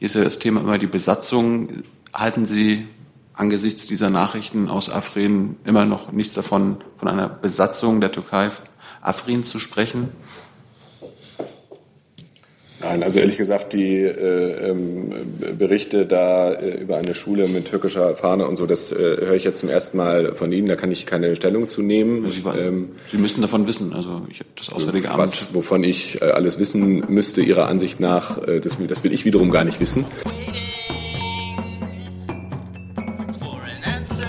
Hier ist ja das Thema immer die Besatzung. Halten Sie angesichts dieser Nachrichten aus Afrin immer noch nichts davon, von einer Besatzung der Türkei Afrin zu sprechen? Nein, also ehrlich gesagt, die äh, ähm, Berichte da äh, über eine Schule mit türkischer Fahne und so, das äh, höre ich jetzt zum ersten Mal von Ihnen. Da kann ich keine Stellung zu nehmen. Also Sie, waren, ähm, Sie, müssten davon wissen. Also ich, das Auswärtige Amt. Was, wovon ich äh, alles wissen müsste, Ihrer Ansicht nach, äh, das, das will ich wiederum gar nicht wissen.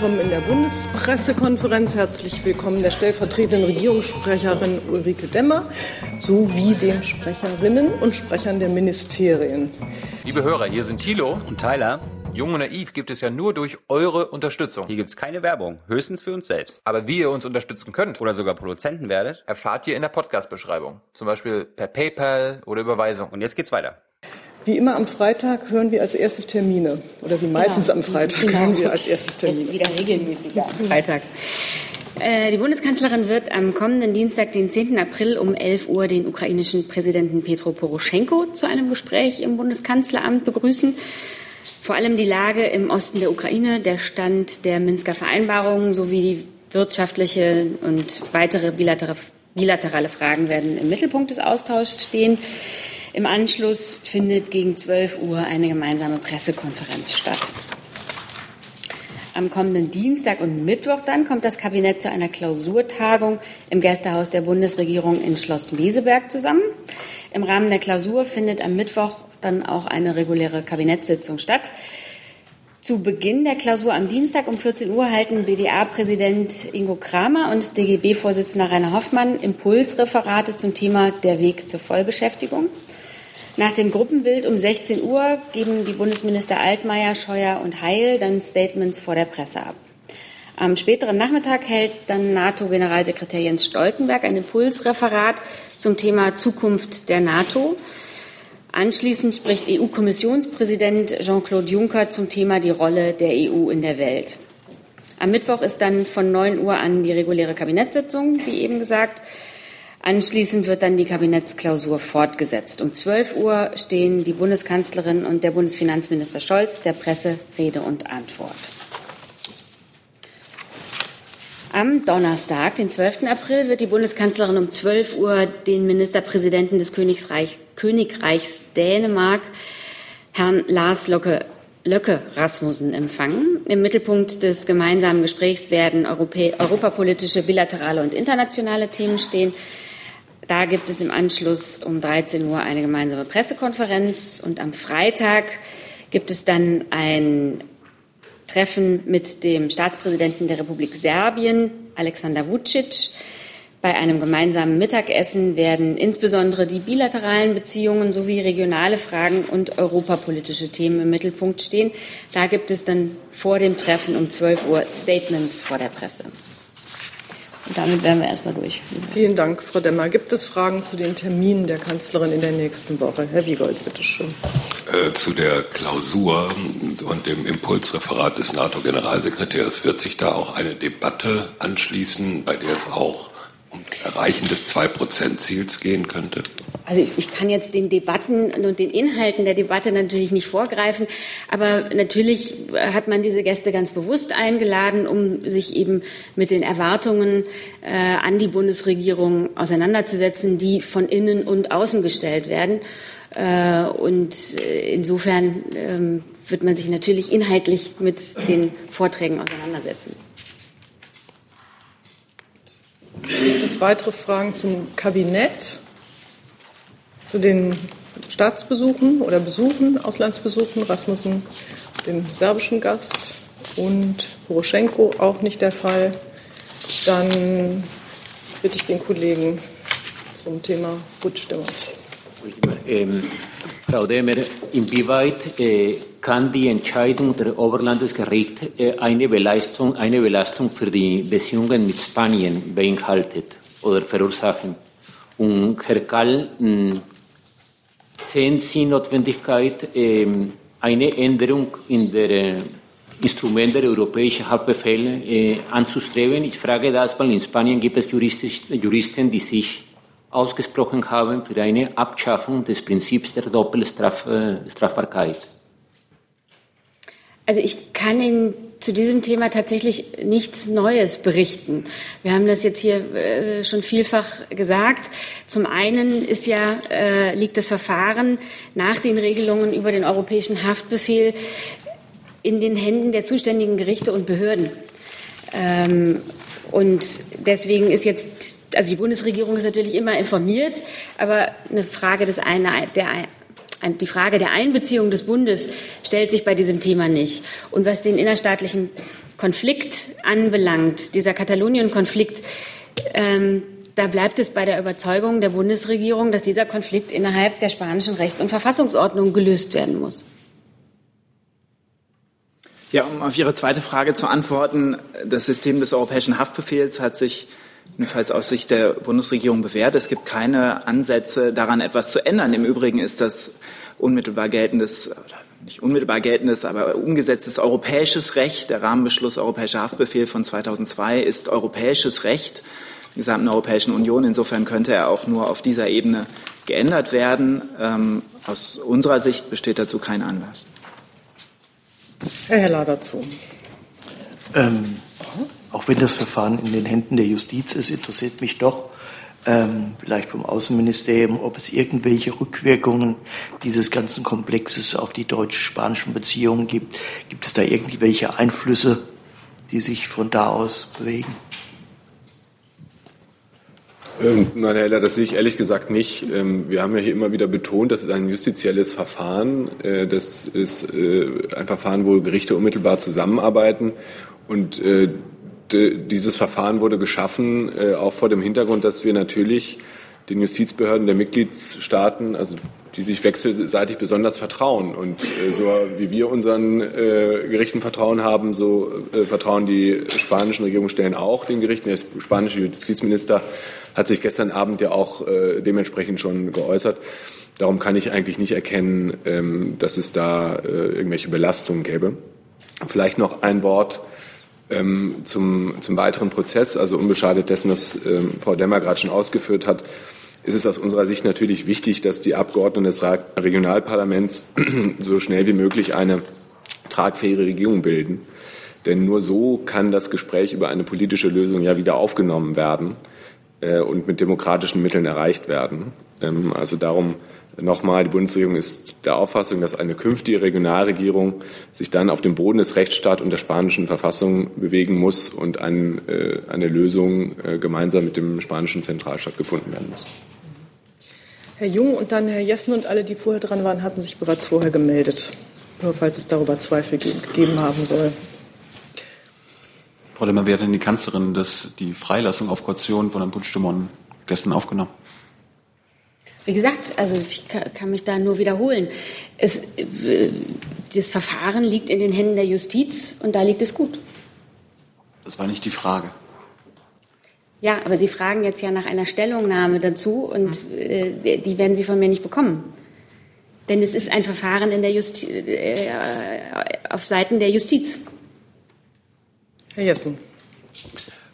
Willkommen in der Bundespressekonferenz. Herzlich willkommen der stellvertretenden Regierungssprecherin Ulrike Demmer sowie den Sprecherinnen und Sprechern der Ministerien. Liebe Hörer, hier sind Thilo und Tyler. Jung und Naiv gibt es ja nur durch eure Unterstützung. Hier gibt es keine Werbung, höchstens für uns selbst. Aber wie ihr uns unterstützen könnt oder sogar Produzenten werdet, erfahrt ihr in der Podcast-Beschreibung. Zum Beispiel per PayPal oder Überweisung. Und jetzt geht's weiter. Wie immer am Freitag hören wir als erstes Termine. Oder wie meistens genau. am Freitag genau. hören wir als erstes Termine. Jetzt wieder regelmäßiger am Freitag. Äh, die Bundeskanzlerin wird am kommenden Dienstag, den 10. April um 11 Uhr den ukrainischen Präsidenten Petro Poroschenko zu einem Gespräch im Bundeskanzleramt begrüßen. Vor allem die Lage im Osten der Ukraine, der Stand der Minsker Vereinbarungen sowie die wirtschaftliche und weitere bilaterale Fragen werden im Mittelpunkt des Austauschs stehen. Im Anschluss findet gegen 12 Uhr eine gemeinsame Pressekonferenz statt. Am kommenden Dienstag und Mittwoch dann kommt das Kabinett zu einer Klausurtagung im Gästehaus der Bundesregierung in Schloss Meseberg zusammen. Im Rahmen der Klausur findet am Mittwoch dann auch eine reguläre Kabinettssitzung statt. Zu Beginn der Klausur am Dienstag um 14 Uhr halten BDA-Präsident Ingo Kramer und DGB-Vorsitzender Rainer Hoffmann Impulsreferate zum Thema der Weg zur Vollbeschäftigung. Nach dem Gruppenbild um 16 Uhr geben die Bundesminister Altmaier, Scheuer und Heil dann Statements vor der Presse ab. Am späteren Nachmittag hält dann NATO-Generalsekretär Jens Stoltenberg ein Impulsreferat zum Thema Zukunft der NATO. Anschließend spricht EU-Kommissionspräsident Jean-Claude Juncker zum Thema die Rolle der EU in der Welt. Am Mittwoch ist dann von 9 Uhr an die reguläre Kabinettssitzung, wie eben gesagt. Anschließend wird dann die Kabinettsklausur fortgesetzt. Um 12 Uhr stehen die Bundeskanzlerin und der Bundesfinanzminister Scholz der Presse Rede und Antwort. Am Donnerstag, den 12. April, wird die Bundeskanzlerin um 12 Uhr den Ministerpräsidenten des Königreich, Königreichs Dänemark, Herrn Lars Locke, Löcke Rasmussen empfangen. Im Mittelpunkt des gemeinsamen Gesprächs werden Europä europapolitische, bilaterale und internationale Themen stehen. Da gibt es im Anschluss um 13 Uhr eine gemeinsame Pressekonferenz und am Freitag gibt es dann ein Treffen mit dem Staatspräsidenten der Republik Serbien, Alexander Vucic. Bei einem gemeinsamen Mittagessen werden insbesondere die bilateralen Beziehungen sowie regionale Fragen und europapolitische Themen im Mittelpunkt stehen. Da gibt es dann vor dem Treffen um 12 Uhr Statements vor der Presse. Und damit wären wir erstmal durch. Vielen Dank, Frau Demmer. Gibt es Fragen zu den Terminen der Kanzlerin in der nächsten Woche? Herr Wiegold, bitte schön. Äh, zu der Klausur und dem Impulsreferat des NATO-Generalsekretärs wird sich da auch eine Debatte anschließen, bei der es auch Erreichen des 2-Prozent-Ziels gehen könnte? Also ich, ich, kann jetzt den Debatten und den Inhalten der Debatte natürlich nicht vorgreifen, aber natürlich hat man diese Gäste ganz bewusst eingeladen, um sich eben mit den Erwartungen äh, an die Bundesregierung auseinanderzusetzen, die von innen und außen gestellt werden. Äh, und äh, insofern ähm, wird man sich natürlich inhaltlich mit den Vorträgen auseinandersetzen. Gibt es weitere Fragen zum Kabinett, zu den Staatsbesuchen oder Besuchen, Auslandsbesuchen, Rasmussen, dem serbischen Gast und Poroschenko auch nicht der Fall? Dann bitte ich den Kollegen zum Thema Rückstimmung. Ähm, Frau Demer, inwieweit äh, kann die Entscheidung der Oberlandesgericht äh, eine, Belastung, eine Belastung für die Beziehungen mit Spanien beinhaltet oder verursachen? Und Herr Kahl, mh, sehen Sie Notwendigkeit, äh, eine Änderung in der äh, Instrument der europäischen Haftbefehle äh, anzustreben? Ich frage das, weil in Spanien gibt es Juristen, die sich ausgesprochen haben für eine Abschaffung des Prinzips der Doppelstrafbarkeit. Also ich kann Ihnen zu diesem Thema tatsächlich nichts Neues berichten. Wir haben das jetzt hier äh, schon vielfach gesagt. Zum einen ist ja, äh, liegt das Verfahren nach den Regelungen über den europäischen Haftbefehl in den Händen der zuständigen Gerichte und Behörden. Ähm, und deswegen ist jetzt, also die Bundesregierung ist natürlich immer informiert, aber eine Frage des eine, der die Frage der Einbeziehung des Bundes stellt sich bei diesem Thema nicht. Und was den innerstaatlichen Konflikt anbelangt, dieser Katalonien-Konflikt, ähm, da bleibt es bei der Überzeugung der Bundesregierung, dass dieser Konflikt innerhalb der spanischen Rechts- und Verfassungsordnung gelöst werden muss. Ja, um auf Ihre zweite Frage zu antworten, das System des europäischen Haftbefehls hat sich jedenfalls aus Sicht der Bundesregierung bewährt. Es gibt keine Ansätze daran, etwas zu ändern. Im Übrigen ist das unmittelbar geltendes, nicht unmittelbar geltendes, aber umgesetztes europäisches Recht. Der Rahmenbeschluss Europäischer Haftbefehl von 2002 ist europäisches Recht der gesamten Europäischen Union. Insofern könnte er auch nur auf dieser Ebene geändert werden. Ähm, aus unserer Sicht besteht dazu kein Anlass. Herr Heller dazu. Ähm, auch wenn das Verfahren in den Händen der Justiz ist, interessiert mich doch, ähm, vielleicht vom Außenministerium, ob es irgendwelche Rückwirkungen dieses ganzen Komplexes auf die deutsch-spanischen Beziehungen gibt. Gibt es da irgendwelche Einflüsse, die sich von da aus bewegen? Ähm, nein, Herr Heller, das sehe ich ehrlich gesagt nicht. Ähm, wir haben ja hier immer wieder betont, das ist ein justizielles Verfahren. Äh, das ist äh, ein Verfahren, wo Gerichte unmittelbar zusammenarbeiten. Und äh, dieses Verfahren wurde geschaffen, äh, auch vor dem Hintergrund, dass wir natürlich den Justizbehörden der Mitgliedstaaten, also die sich wechselseitig besonders vertrauen. Und äh, so wie wir unseren äh, Gerichten Vertrauen haben, so äh, vertrauen die spanischen Regierungsstellen auch den Gerichten. Der spanische Justizminister hat sich gestern Abend ja auch äh, dementsprechend schon geäußert. Darum kann ich eigentlich nicht erkennen, ähm, dass es da äh, irgendwelche Belastungen gäbe. Vielleicht noch ein Wort ähm, zum, zum weiteren Prozess, also unbeschadet dessen, was ähm, Frau Demmer gerade schon ausgeführt hat, ist es aus unserer Sicht natürlich wichtig, dass die Abgeordneten des Regionalparlaments so schnell wie möglich eine tragfähige Regierung bilden. Denn nur so kann das Gespräch über eine politische Lösung ja wieder aufgenommen werden und mit demokratischen Mitteln erreicht werden. Ähm, also darum Nochmal, die Bundesregierung ist der Auffassung, dass eine künftige Regionalregierung sich dann auf dem Boden des Rechtsstaats und der spanischen Verfassung bewegen muss und ein, äh, eine Lösung äh, gemeinsam mit dem spanischen Zentralstaat gefunden werden muss. Herr Jung und dann Herr Jessen und alle, die vorher dran waren, hatten sich bereits vorher gemeldet. Nur falls es darüber Zweifel gegeben haben soll. Frau Lemmer, wie hat denn die Kanzlerin das, die Freilassung auf Kaution von Herrn Puigdemont gestern aufgenommen? Wie gesagt, also ich kann mich da nur wiederholen. Es, äh, das Verfahren liegt in den Händen der Justiz und da liegt es gut. Das war nicht die Frage. Ja, aber Sie fragen jetzt ja nach einer Stellungnahme dazu und äh, die werden Sie von mir nicht bekommen. Denn es ist ein Verfahren in der Justi äh, auf Seiten der Justiz. Herr Jessen.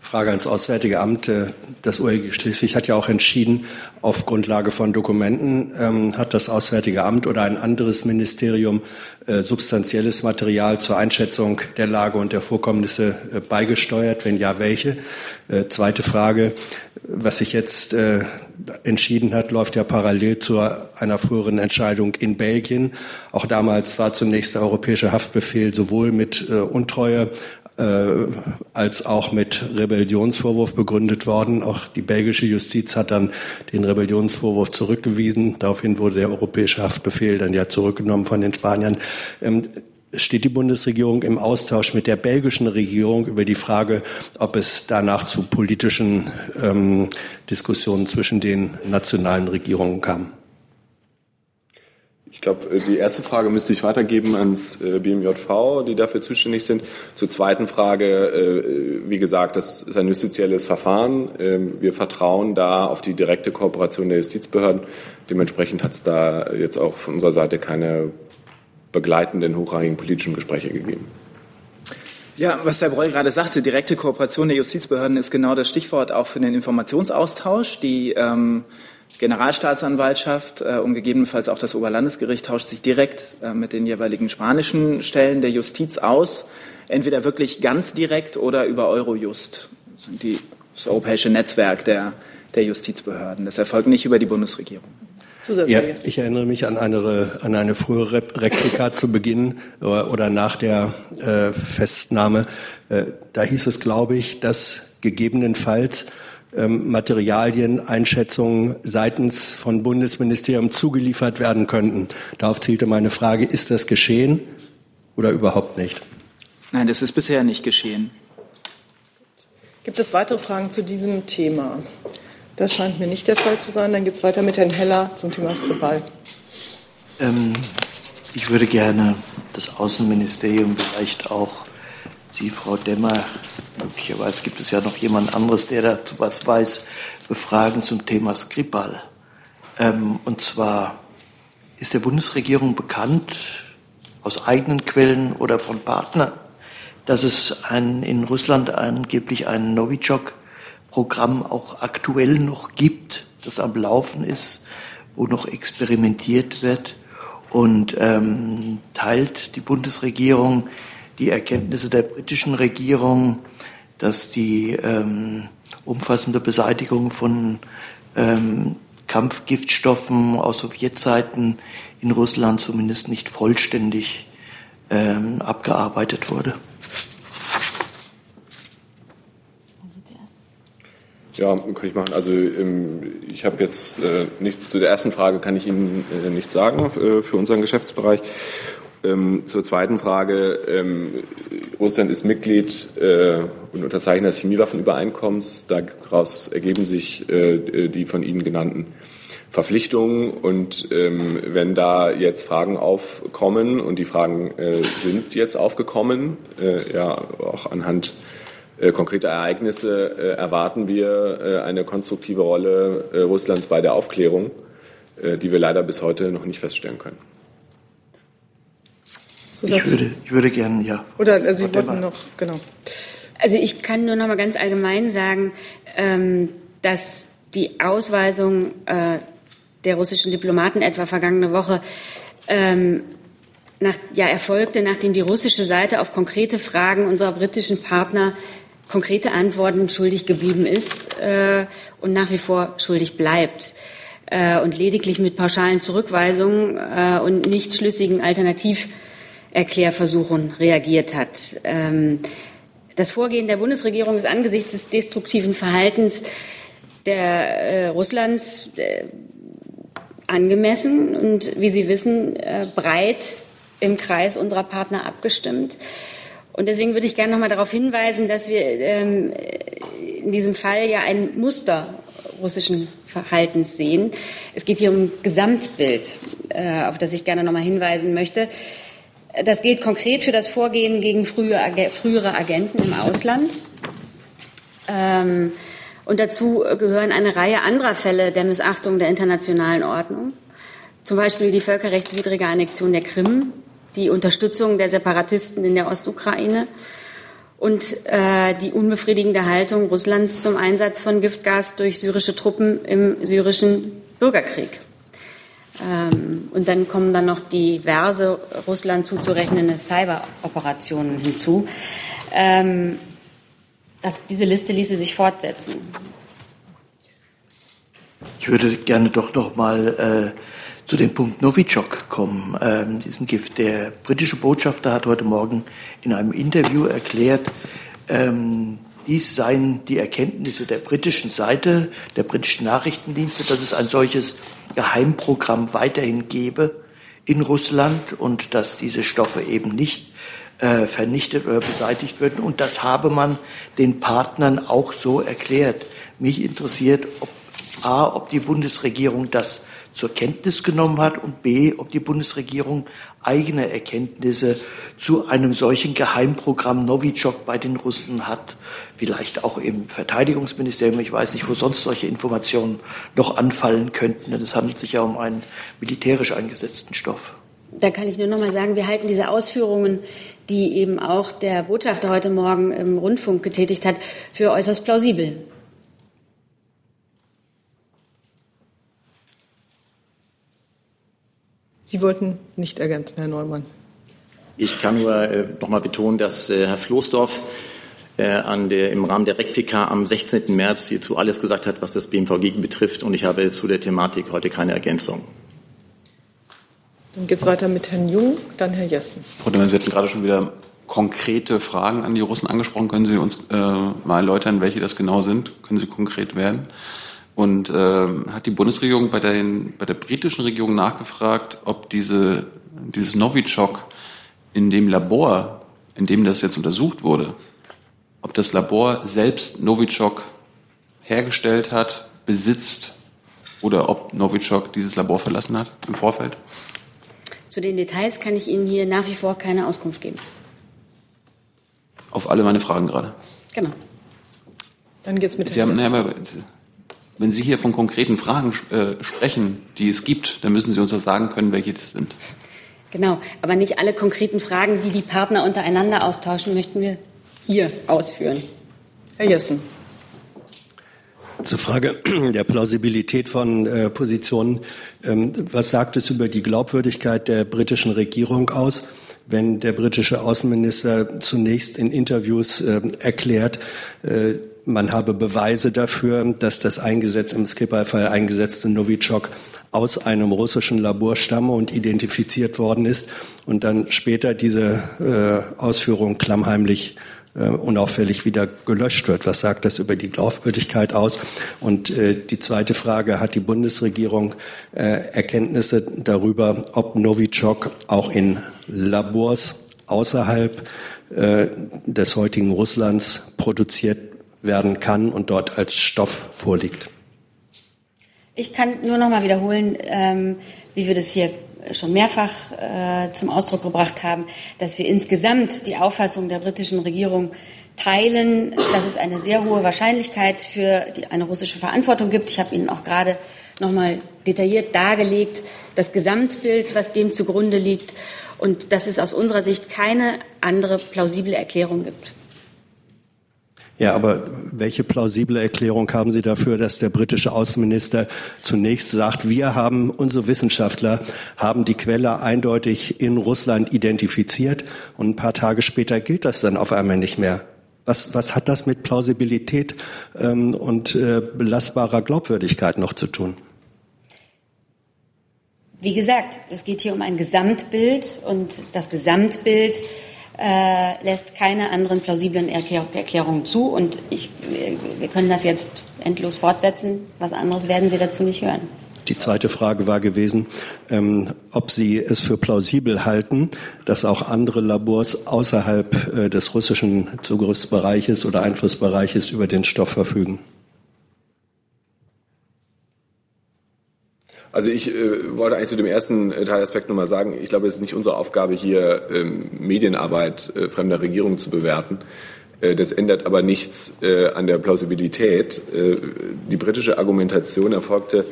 Frage ans Auswärtige Amt. Äh, das OLG Schleswig hat ja auch entschieden, auf Grundlage von Dokumenten ähm, hat das Auswärtige Amt oder ein anderes Ministerium äh, substanzielles Material zur Einschätzung der Lage und der Vorkommnisse äh, beigesteuert. Wenn ja, welche? Äh, zweite Frage. Was sich jetzt äh, entschieden hat, läuft ja parallel zu einer früheren Entscheidung in Belgien. Auch damals war zunächst der europäische Haftbefehl sowohl mit äh, Untreue als auch mit Rebellionsvorwurf begründet worden. Auch die belgische Justiz hat dann den Rebellionsvorwurf zurückgewiesen. Daraufhin wurde der europäische Haftbefehl dann ja zurückgenommen von den Spaniern. Ähm, steht die Bundesregierung im Austausch mit der belgischen Regierung über die Frage, ob es danach zu politischen ähm, Diskussionen zwischen den nationalen Regierungen kam? Ich glaube, äh, die erste Frage müsste ich weitergeben ans äh, BMJV, die dafür zuständig sind. Zur zweiten Frage, äh, wie gesagt, das ist ein justizielles Verfahren. Ähm, wir vertrauen da auf die direkte Kooperation der Justizbehörden. Dementsprechend hat es da jetzt auch von unserer Seite keine begleitenden hochrangigen politischen Gespräche gegeben. Ja, was Herr Breul gerade sagte, direkte Kooperation der Justizbehörden ist genau das Stichwort auch für den Informationsaustausch. Die ähm, Generalstaatsanwaltschaft äh, und gegebenenfalls auch das Oberlandesgericht tauscht sich direkt äh, mit den jeweiligen spanischen Stellen der Justiz aus, entweder wirklich ganz direkt oder über Eurojust, das, sind die, das europäische Netzwerk der, der Justizbehörden. Das erfolgt nicht über die Bundesregierung. Ja, ich erinnere mich an eine, an eine frühere Replika zu Beginn oder nach der äh, Festnahme. Äh, da hieß es, glaube ich, dass gegebenenfalls Materialien, Einschätzungen seitens von Bundesministerium zugeliefert werden könnten. Darauf zielte meine Frage, ist das geschehen oder überhaupt nicht? Nein, das ist bisher nicht geschehen. Gibt es weitere Fragen zu diesem Thema? Das scheint mir nicht der Fall zu sein. Dann geht es weiter mit Herrn Heller zum Thema Skripal. Ähm, ich würde gerne das Außenministerium, vielleicht auch Sie, Frau Demmer, möglicherweise gibt es ja noch jemand anderes, der dazu was weiß, befragen zum Thema Skripal. Ähm, und zwar ist der Bundesregierung bekannt, aus eigenen Quellen oder von Partnern, dass es ein, in Russland angeblich einen Novichok Programm auch aktuell noch gibt, das am Laufen ist, wo noch experimentiert wird. Und ähm, teilt die Bundesregierung die Erkenntnisse der britischen Regierung, dass die ähm, umfassende Beseitigung von ähm, Kampfgiftstoffen aus Sowjetzeiten in Russland zumindest nicht vollständig ähm, abgearbeitet wurde. Ja, kann ich machen. Also ähm, ich habe jetzt äh, nichts zu der ersten Frage, kann ich Ihnen äh, nichts sagen äh, für unseren Geschäftsbereich. Ähm, zur zweiten Frage. Ähm, Russland ist Mitglied und Unterzeichner des Chemiewaffenübereinkommens. Daraus ergeben sich die von Ihnen genannten Verpflichtungen. Und wenn da jetzt Fragen aufkommen, und die Fragen sind jetzt aufgekommen, ja auch anhand äh, konkrete Ereignisse äh, erwarten wir äh, eine konstruktive Rolle äh, Russlands bei der Aufklärung, äh, die wir leider bis heute noch nicht feststellen können. Ich würde, ich würde gerne, ja. Oder also Sie wollten noch, genau. Also ich kann nur noch mal ganz allgemein sagen, ähm, dass die Ausweisung äh, der russischen Diplomaten etwa vergangene Woche ähm, nach, ja, erfolgte, nachdem die russische Seite auf konkrete Fragen unserer britischen Partner konkrete Antworten schuldig geblieben ist äh, und nach wie vor schuldig bleibt äh, und lediglich mit pauschalen Zurückweisungen äh, und nicht schlüssigen Alternativerklärversuchen reagiert hat. Ähm, das Vorgehen der Bundesregierung ist angesichts des destruktiven Verhaltens der äh, Russlands äh, angemessen und, wie Sie wissen, äh, breit im Kreis unserer Partner abgestimmt. Und deswegen würde ich gerne noch mal darauf hinweisen, dass wir ähm, in diesem Fall ja ein Muster russischen Verhaltens sehen. Es geht hier um ein Gesamtbild, äh, auf das ich gerne noch mal hinweisen möchte. Das gilt konkret für das Vorgehen gegen frühe, frühere Agenten im Ausland. Ähm, und dazu gehören eine Reihe anderer Fälle der Missachtung der internationalen Ordnung. Zum Beispiel die völkerrechtswidrige Annexion der Krim die Unterstützung der Separatisten in der Ostukraine und äh, die unbefriedigende Haltung Russlands zum Einsatz von Giftgas durch syrische Truppen im syrischen Bürgerkrieg. Ähm, und dann kommen dann noch diverse Russland zuzurechnende Cyberoperationen hinzu. Ähm, das, diese Liste ließe sich fortsetzen. Ich würde gerne doch noch mal äh, zu dem Punkt Novichok kommen, ähm, diesem Gift. Der britische Botschafter hat heute Morgen in einem Interview erklärt, ähm, dies seien die Erkenntnisse der britischen Seite, der britischen Nachrichtendienste, dass es ein solches Geheimprogramm weiterhin gebe in Russland und dass diese Stoffe eben nicht äh, vernichtet oder beseitigt würden. Und das habe man den Partnern auch so erklärt. Mich interessiert, ob A, ob die Bundesregierung das zur Kenntnis genommen hat und b, ob die Bundesregierung eigene Erkenntnisse zu einem solchen Geheimprogramm Novichok bei den Russen hat, vielleicht auch im Verteidigungsministerium. Ich weiß nicht, wo sonst solche Informationen noch anfallen könnten. Denn es handelt sich ja um einen militärisch eingesetzten Stoff. Da kann ich nur noch mal sagen, wir halten diese Ausführungen, die eben auch der Botschafter heute Morgen im Rundfunk getätigt hat, für äußerst plausibel. Sie wollten nicht ergänzen, Herr Neumann. Ich kann nur äh, noch mal betonen, dass äh, Herr Floßdorf äh, an der, im Rahmen der REC-PK am 16. März hierzu alles gesagt hat, was das BMVG betrifft. Und ich habe zu der Thematik heute keine Ergänzung. Dann geht es weiter mit Herrn Jung, dann Herr Jessen. Frau Demmer, Sie hatten gerade schon wieder konkrete Fragen an die Russen angesprochen. Können Sie uns äh, mal erläutern, welche das genau sind? Können Sie konkret werden? Und äh, hat die Bundesregierung bei, den, bei der britischen Regierung nachgefragt, ob diese, dieses Novichok in dem Labor, in dem das jetzt untersucht wurde, ob das Labor selbst Novichok hergestellt hat, besitzt oder ob Novichok dieses Labor verlassen hat im Vorfeld? Zu den Details kann ich Ihnen hier nach wie vor keine Auskunft geben. Auf alle meine Fragen gerade. Genau. Dann geht's mit Sie haben, ne, wenn Sie hier von konkreten Fragen äh, sprechen, die es gibt, dann müssen Sie uns auch sagen können, welche das sind. Genau, aber nicht alle konkreten Fragen, die die Partner untereinander austauschen, möchten wir hier ausführen. Herr Jessen. Zur Frage der Plausibilität von äh, Positionen. Ähm, was sagt es über die Glaubwürdigkeit der britischen Regierung aus, wenn der britische Außenminister zunächst in Interviews äh, erklärt, äh, man habe Beweise dafür, dass das eingesetzt, im Skripal-Fall eingesetzte Novichok aus einem russischen Labor stamme und identifiziert worden ist und dann später diese äh, Ausführung klammheimlich äh, unauffällig wieder gelöscht wird. Was sagt das über die Glaubwürdigkeit aus? Und äh, die zweite Frage, hat die Bundesregierung äh, Erkenntnisse darüber, ob Novichok auch in Labors außerhalb äh, des heutigen Russlands produziert werden kann und dort als Stoff vorliegt? Ich kann nur noch mal wiederholen, ähm, wie wir das hier schon mehrfach äh, zum Ausdruck gebracht haben, dass wir insgesamt die Auffassung der britischen Regierung teilen, dass es eine sehr hohe Wahrscheinlichkeit für die, eine russische Verantwortung gibt. Ich habe Ihnen auch gerade noch mal detailliert dargelegt, das Gesamtbild, was dem zugrunde liegt, und dass es aus unserer Sicht keine andere plausible Erklärung gibt. Ja, aber welche plausible Erklärung haben Sie dafür, dass der britische Außenminister zunächst sagt, wir haben, unsere Wissenschaftler haben die Quelle eindeutig in Russland identifiziert und ein paar Tage später gilt das dann auf einmal nicht mehr? Was, was hat das mit Plausibilität ähm, und äh, belastbarer Glaubwürdigkeit noch zu tun? Wie gesagt, es geht hier um ein Gesamtbild und das Gesamtbild äh, lässt keine anderen plausiblen Erklär Erklärungen zu. Und ich, wir können das jetzt endlos fortsetzen. Was anderes werden Sie dazu nicht hören. Die zweite Frage war gewesen, ähm, ob Sie es für plausibel halten, dass auch andere Labors außerhalb äh, des russischen Zugriffsbereiches oder Einflussbereiches über den Stoff verfügen. Also ich äh, wollte eigentlich zu dem ersten äh, Teilaspekt nochmal sagen, ich glaube, es ist nicht unsere Aufgabe, hier ähm, Medienarbeit äh, fremder Regierungen zu bewerten. Äh, das ändert aber nichts äh, an der Plausibilität. Äh, die britische Argumentation erfolgte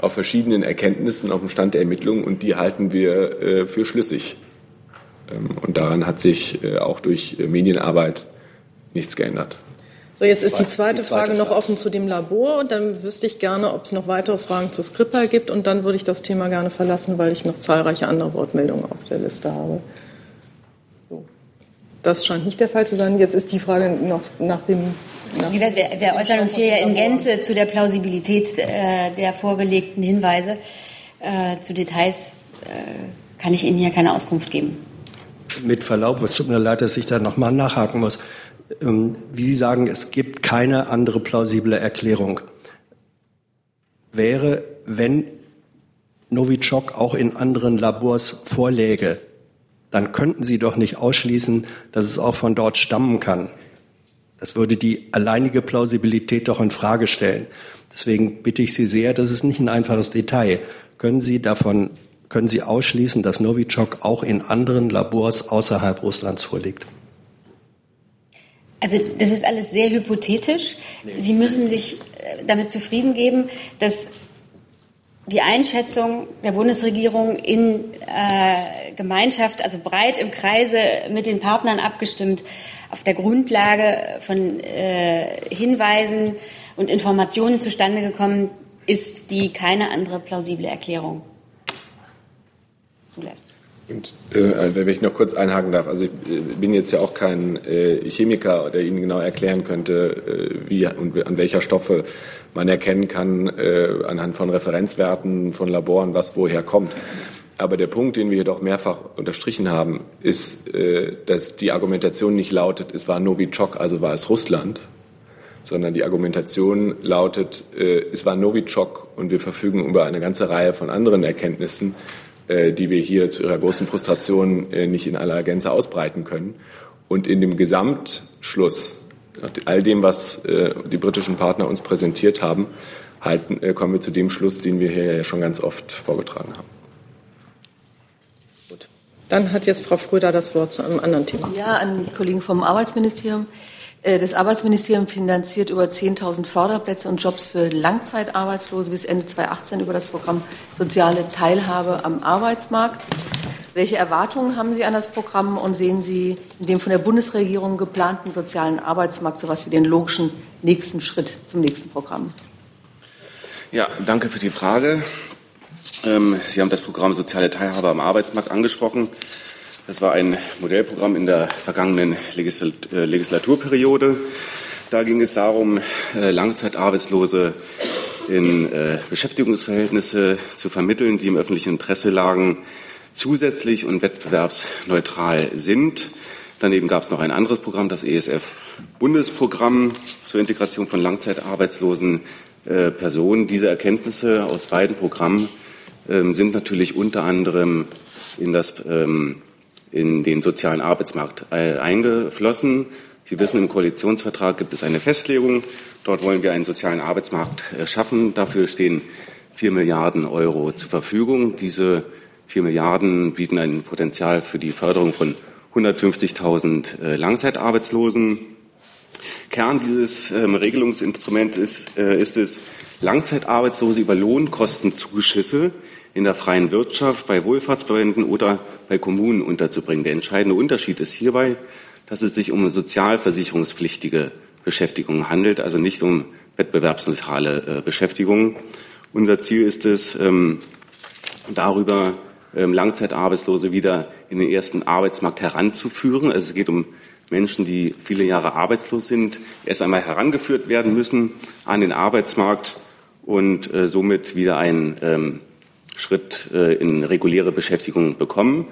auf verschiedenen Erkenntnissen auf dem Stand der Ermittlungen und die halten wir für schlüssig. Ähm, und daran hat sich auch durch Medienarbeit nichts geändert. So, jetzt ist die zweite, die zweite Frage, noch offen zu dem Labor und dann wüsste ich gerne, ob es noch weitere Fragen zu Skripal gibt und dann würde ich das Thema gerne verlassen, weil ich noch zahlreiche andere Wortmeldungen auf der Liste habe. So. Das scheint nicht der Fall zu sein. Jetzt ist die Frage noch nach dem. Nach Wie gesagt, wir, wir äußern uns hier ja in Gänze zu der Plausibilität äh, der vorgelegten Hinweise. Äh, zu Details äh, kann ich Ihnen hier keine Auskunft geben. Mit Verlaub, es tut mir leid, dass ich da nochmal nachhaken muss. Ähm, wie Sie sagen, es gibt keine andere plausible Erklärung. Wäre, wenn Novichok auch in anderen Labors vorläge, dann könnten Sie doch nicht ausschließen, dass es auch von dort stammen kann. Das würde die alleinige Plausibilität doch in Frage stellen. Deswegen bitte ich Sie sehr, das ist nicht ein einfaches Detail. Können Sie davon, können Sie ausschließen, dass Novichok auch in anderen Labors außerhalb Russlands vorliegt? Also das ist alles sehr hypothetisch. Sie müssen sich äh, damit zufrieden geben, dass die Einschätzung der Bundesregierung in äh, Gemeinschaft, also breit im Kreise mit den Partnern abgestimmt, auf der Grundlage von äh, Hinweisen und Informationen zustande gekommen ist, die keine andere plausible Erklärung zulässt. Und äh, wenn ich noch kurz einhaken darf, also ich äh, bin jetzt ja auch kein äh, Chemiker, der Ihnen genau erklären könnte, äh, wie und an welcher Stoffe man erkennen kann äh, anhand von Referenzwerten von Laboren, was woher kommt. Aber der Punkt, den wir hier doch mehrfach unterstrichen haben, ist, äh, dass die Argumentation nicht lautet, es war Novichok, also war es Russland, sondern die Argumentation lautet, es war Novichok und wir verfügen über eine ganze Reihe von anderen Erkenntnissen, die wir hier zu ihrer großen Frustration äh, nicht in aller Gänze ausbreiten können. Und in dem Gesamtschluss, nach all dem, was äh, die britischen Partner uns präsentiert haben, halten, kommen wir zu dem Schluss, den wir hier ja schon ganz oft vorgetragen haben. Gut. Dann hat jetzt Frau Fröder das Wort zu einem anderen Thema. Ja, an Kollegen vom Arbeitsministerium. Äh, das Arbeitsministerium finanziert über 10.000 Förderplätze und Jobs für Langzeitarbeitslose bis Ende 2018 über das Programm Soziale Teilhabe am Arbeitsmarkt. Welche Erwartungen haben Sie an das Programm und sehen Sie in dem von der Bundesregierung geplanten sozialen Arbeitsmarkt so etwas wie den logischen nächsten Schritt zum nächsten Programm? Ja, danke für die Frage. Ähm, Sie haben das Programm Soziale Teilhabe am Arbeitsmarkt angesprochen. Das war ein Modellprogramm in der vergangenen äh, Legislaturperiode. Da ging es darum, äh, Langzeitarbeitslose in äh, Beschäftigungsverhältnisse zu vermitteln, die im öffentlichen Interesse lagen, zusätzlich und wettbewerbsneutral sind. Daneben gab es noch ein anderes Programm, das ESF-Bundesprogramm zur Integration von langzeitarbeitslosen Personen. Diese Erkenntnisse aus beiden Programmen ähm, sind natürlich unter anderem in das ähm, in den sozialen Arbeitsmarkt äh, eingeflossen. Sie wissen, im Koalitionsvertrag gibt es eine Festlegung. Dort wollen wir einen sozialen Arbeitsmarkt äh, schaffen. Dafür stehen vier Milliarden Euro zur Verfügung. Diese vier Milliarden bieten ein Potenzial für die Förderung von 150.000 äh, Langzeitarbeitslosen. Kern dieses ähm, Regelungsinstruments ist, ist es, Langzeitarbeitslose über Lohnkostenzuschüsse in der freien Wirtschaft, bei Wohlfahrtsverbänden oder bei Kommunen unterzubringen. Der entscheidende Unterschied ist hierbei, dass es sich um sozialversicherungspflichtige Beschäftigung handelt, also nicht um wettbewerbsneutrale äh, Beschäftigung. Unser Ziel ist es, ähm, darüber ähm, Langzeitarbeitslose wieder in den ersten Arbeitsmarkt heranzuführen. Also es geht um Menschen, die viele Jahre arbeitslos sind, erst einmal herangeführt werden müssen an den Arbeitsmarkt und äh, somit wieder ein ähm, Schritt äh, in reguläre Beschäftigung bekommen.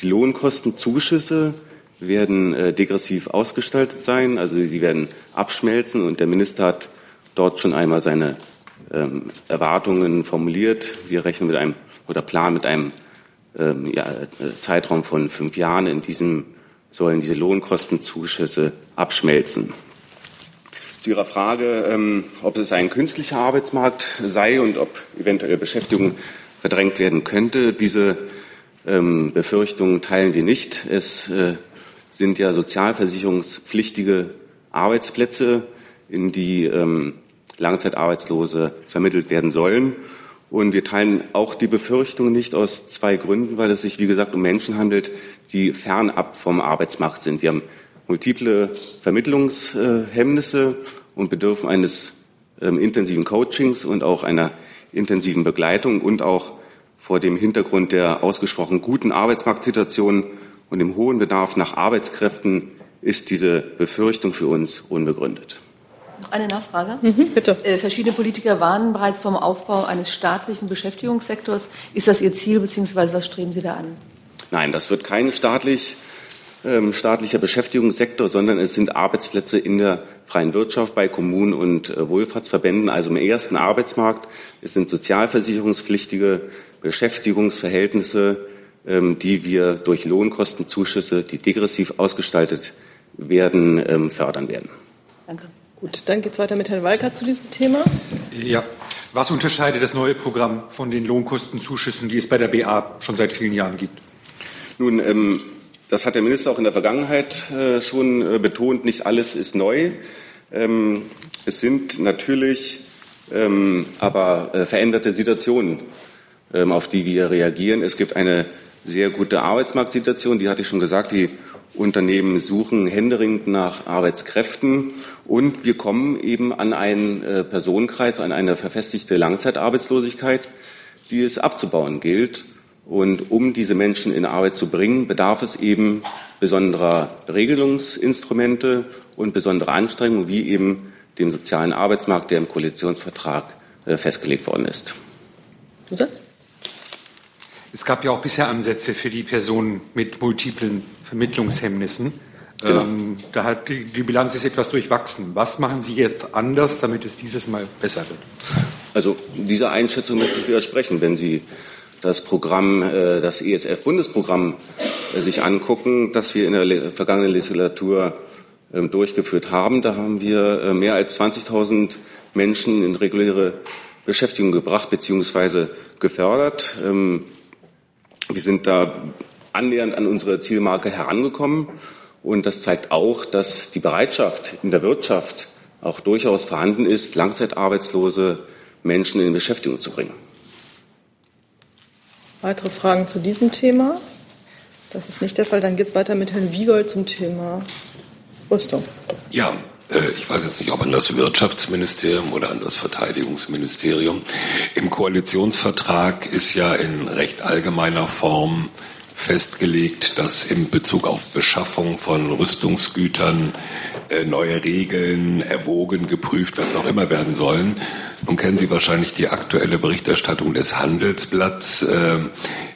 Die Lohnkostenzuschüsse werden äh, degressiv ausgestaltet sein, also sie werden abschmelzen und der Minister hat dort schon einmal seine ähm, Erwartungen formuliert. Wir rechnen mit einem oder planen mit einem ähm, ja, äh, Zeitraum von fünf Jahren. In diesem sollen diese Lohnkostenzuschüsse abschmelzen. Zu Ihrer Frage, ähm, ob es ein künstlicher Arbeitsmarkt sei und ob eventuell Beschäftigung verdrängt werden könnte. Diese ähm, Befürchtungen teilen wir nicht. Es äh, sind ja sozialversicherungspflichtige Arbeitsplätze, in die ähm, Langzeitarbeitslose vermittelt werden sollen. Und wir teilen auch die Befürchtungen nicht aus zwei Gründen, weil es sich, wie gesagt, um Menschen handelt, die fernab vom Arbeitsmarkt sind. Sie haben multiple Vermittlungshemmnisse und bedürfen eines ähm, intensiven Coachings und auch einer intensiven Begleitung und auch vor dem Hintergrund der ausgesprochen guten Arbeitsmarktsituation und dem hohen Bedarf nach Arbeitskräften ist diese Befürchtung für uns unbegründet. Noch eine Nachfrage. Mhm, bitte. Äh, verschiedene Politiker warnen bereits vom Aufbau eines staatlichen Beschäftigungssektors. Ist das Ihr Ziel, beziehungsweise was streben Sie da an? Nein, das wird kein staatlich ähm, staatlicher Beschäftigungssektor, sondern es sind Arbeitsplätze in der freien Wirtschaft bei Kommunen und äh, Wohlfahrtsverbänden, also im ersten Arbeitsmarkt. Es sind sozialversicherungspflichtige Beschäftigungsverhältnisse, ähm, die wir durch Lohnkostenzuschüsse, die degressiv ausgestaltet werden, ähm, fördern werden. Danke. Gut, dann geht es weiter mit Herrn Walker zu diesem Thema. Ja. Was unterscheidet das neue Programm von den Lohnkostenzuschüssen, die es bei der BA schon seit vielen Jahren gibt? Nun, ähm, das hat der Minister auch in der Vergangenheit äh, schon äh, betont. Nicht alles ist neu. Ähm, es sind natürlich ähm, aber äh, veränderte Situationen, ähm, auf die wir reagieren. Es gibt eine sehr gute Arbeitsmarktsituation, die hatte ich schon gesagt. Die Unternehmen suchen händeringend nach Arbeitskräften und wir kommen eben an einen Personenkreis, an eine verfestigte Langzeitarbeitslosigkeit, die es abzubauen gilt. Und um diese Menschen in Arbeit zu bringen, bedarf es eben besonderer Regelungsinstrumente und besonderer Anstrengungen, wie eben dem sozialen Arbeitsmarkt, der im Koalitionsvertrag äh, festgelegt worden ist. Das? Es gab ja auch bisher Ansätze für die Personen mit multiplen Vermittlungshemmnissen. Genau. Ähm, da hat die, die Bilanz ist etwas durchwachsen. Was machen Sie jetzt anders, damit es dieses Mal besser wird? Also dieser Einschätzung möchte ich widersprechen. Wenn Sie das Programm, äh, das ESF-Bundesprogramm äh, sich angucken, das wir in der vergangenen Legislatur ähm, durchgeführt haben, da haben wir äh, mehr als 20.000 Menschen in reguläre Beschäftigung gebracht bzw. gefördert. Ähm, wir sind da annähernd an unsere Zielmarke herangekommen. Und das zeigt auch, dass die Bereitschaft in der Wirtschaft auch durchaus vorhanden ist, langzeitarbeitslose Menschen in Beschäftigung zu bringen. Weitere Fragen zu diesem Thema? Das ist nicht der Fall. Dann geht es weiter mit Herrn Wiegold zum Thema Rüstung. Ja, äh, ich weiß jetzt nicht, ob an das Wirtschaftsministerium oder an das Verteidigungsministerium. Im Koalitionsvertrag ist ja in recht allgemeiner Form festgelegt, dass in Bezug auf Beschaffung von Rüstungsgütern neue Regeln erwogen, geprüft, was auch immer werden sollen. Nun kennen Sie wahrscheinlich die aktuelle Berichterstattung des Handelsblatts, äh,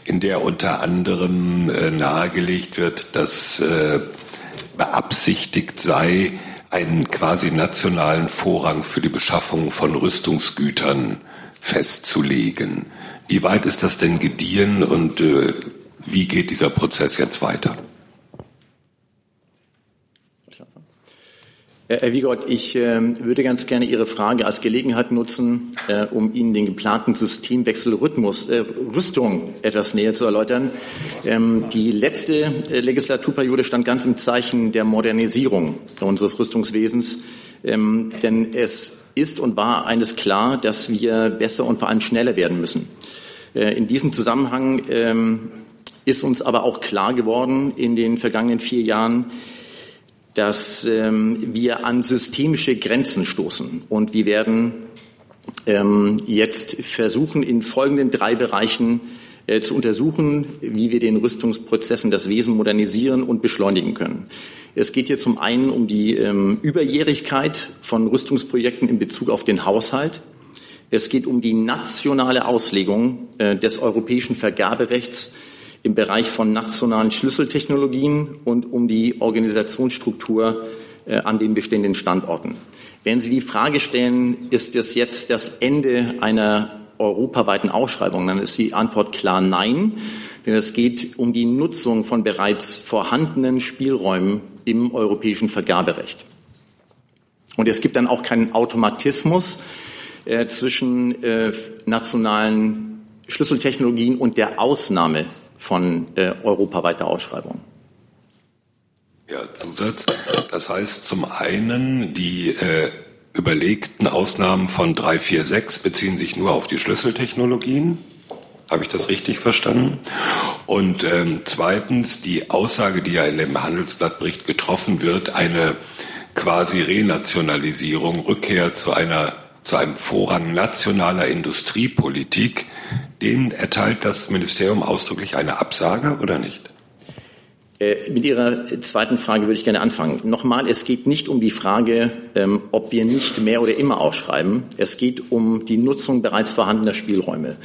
in der unter anderem äh, nahegelegt wird, dass äh, beabsichtigt sei, einen quasi nationalen Vorrang für die Beschaffung von Rüstungsgütern festzulegen. Wie weit ist das denn gediehen und äh, wie geht dieser Prozess jetzt weiter? Herr Wiegold, ich äh, würde ganz gerne Ihre Frage als Gelegenheit nutzen, äh, um Ihnen den geplanten Systemwechselrhythmus, äh, Rüstung etwas näher zu erläutern. Ähm, die letzte äh, Legislaturperiode stand ganz im Zeichen der Modernisierung unseres Rüstungswesens, ähm, denn es ist und war eines klar, dass wir besser und vor allem schneller werden müssen. Äh, in diesem Zusammenhang ähm, ist uns aber auch klar geworden in den vergangenen vier Jahren, dass ähm, wir an systemische Grenzen stoßen. Und wir werden ähm, jetzt versuchen, in folgenden drei Bereichen äh, zu untersuchen, wie wir den Rüstungsprozessen das Wesen modernisieren und beschleunigen können. Es geht hier zum einen um die ähm, Überjährigkeit von Rüstungsprojekten in Bezug auf den Haushalt. Es geht um die nationale Auslegung äh, des europäischen Vergaberechts im Bereich von nationalen Schlüsseltechnologien und um die Organisationsstruktur äh, an den bestehenden Standorten. Wenn Sie die Frage stellen, ist es jetzt das Ende einer europaweiten Ausschreibung, dann ist die Antwort klar nein, denn es geht um die Nutzung von bereits vorhandenen Spielräumen im europäischen Vergaberecht. Und es gibt dann auch keinen Automatismus äh, zwischen äh, nationalen Schlüsseltechnologien und der Ausnahme von äh, europaweiter Ausschreibung. Ja, Zusatz. Das heißt zum einen, die äh, überlegten Ausnahmen von 346 beziehen sich nur auf die Schlüsseltechnologien. Habe ich das richtig verstanden? Und ähm, zweitens die Aussage, die ja in dem Handelsblattbericht getroffen wird, eine quasi Renationalisierung, Rückkehr zu einer zu einem Vorrang nationaler Industriepolitik, dem erteilt das Ministerium ausdrücklich eine Absage oder nicht? Äh, mit Ihrer zweiten Frage würde ich gerne anfangen. Nochmal, es geht nicht um die Frage, ähm, ob wir nicht mehr oder immer ausschreiben. Es geht um die Nutzung bereits vorhandener Spielräume.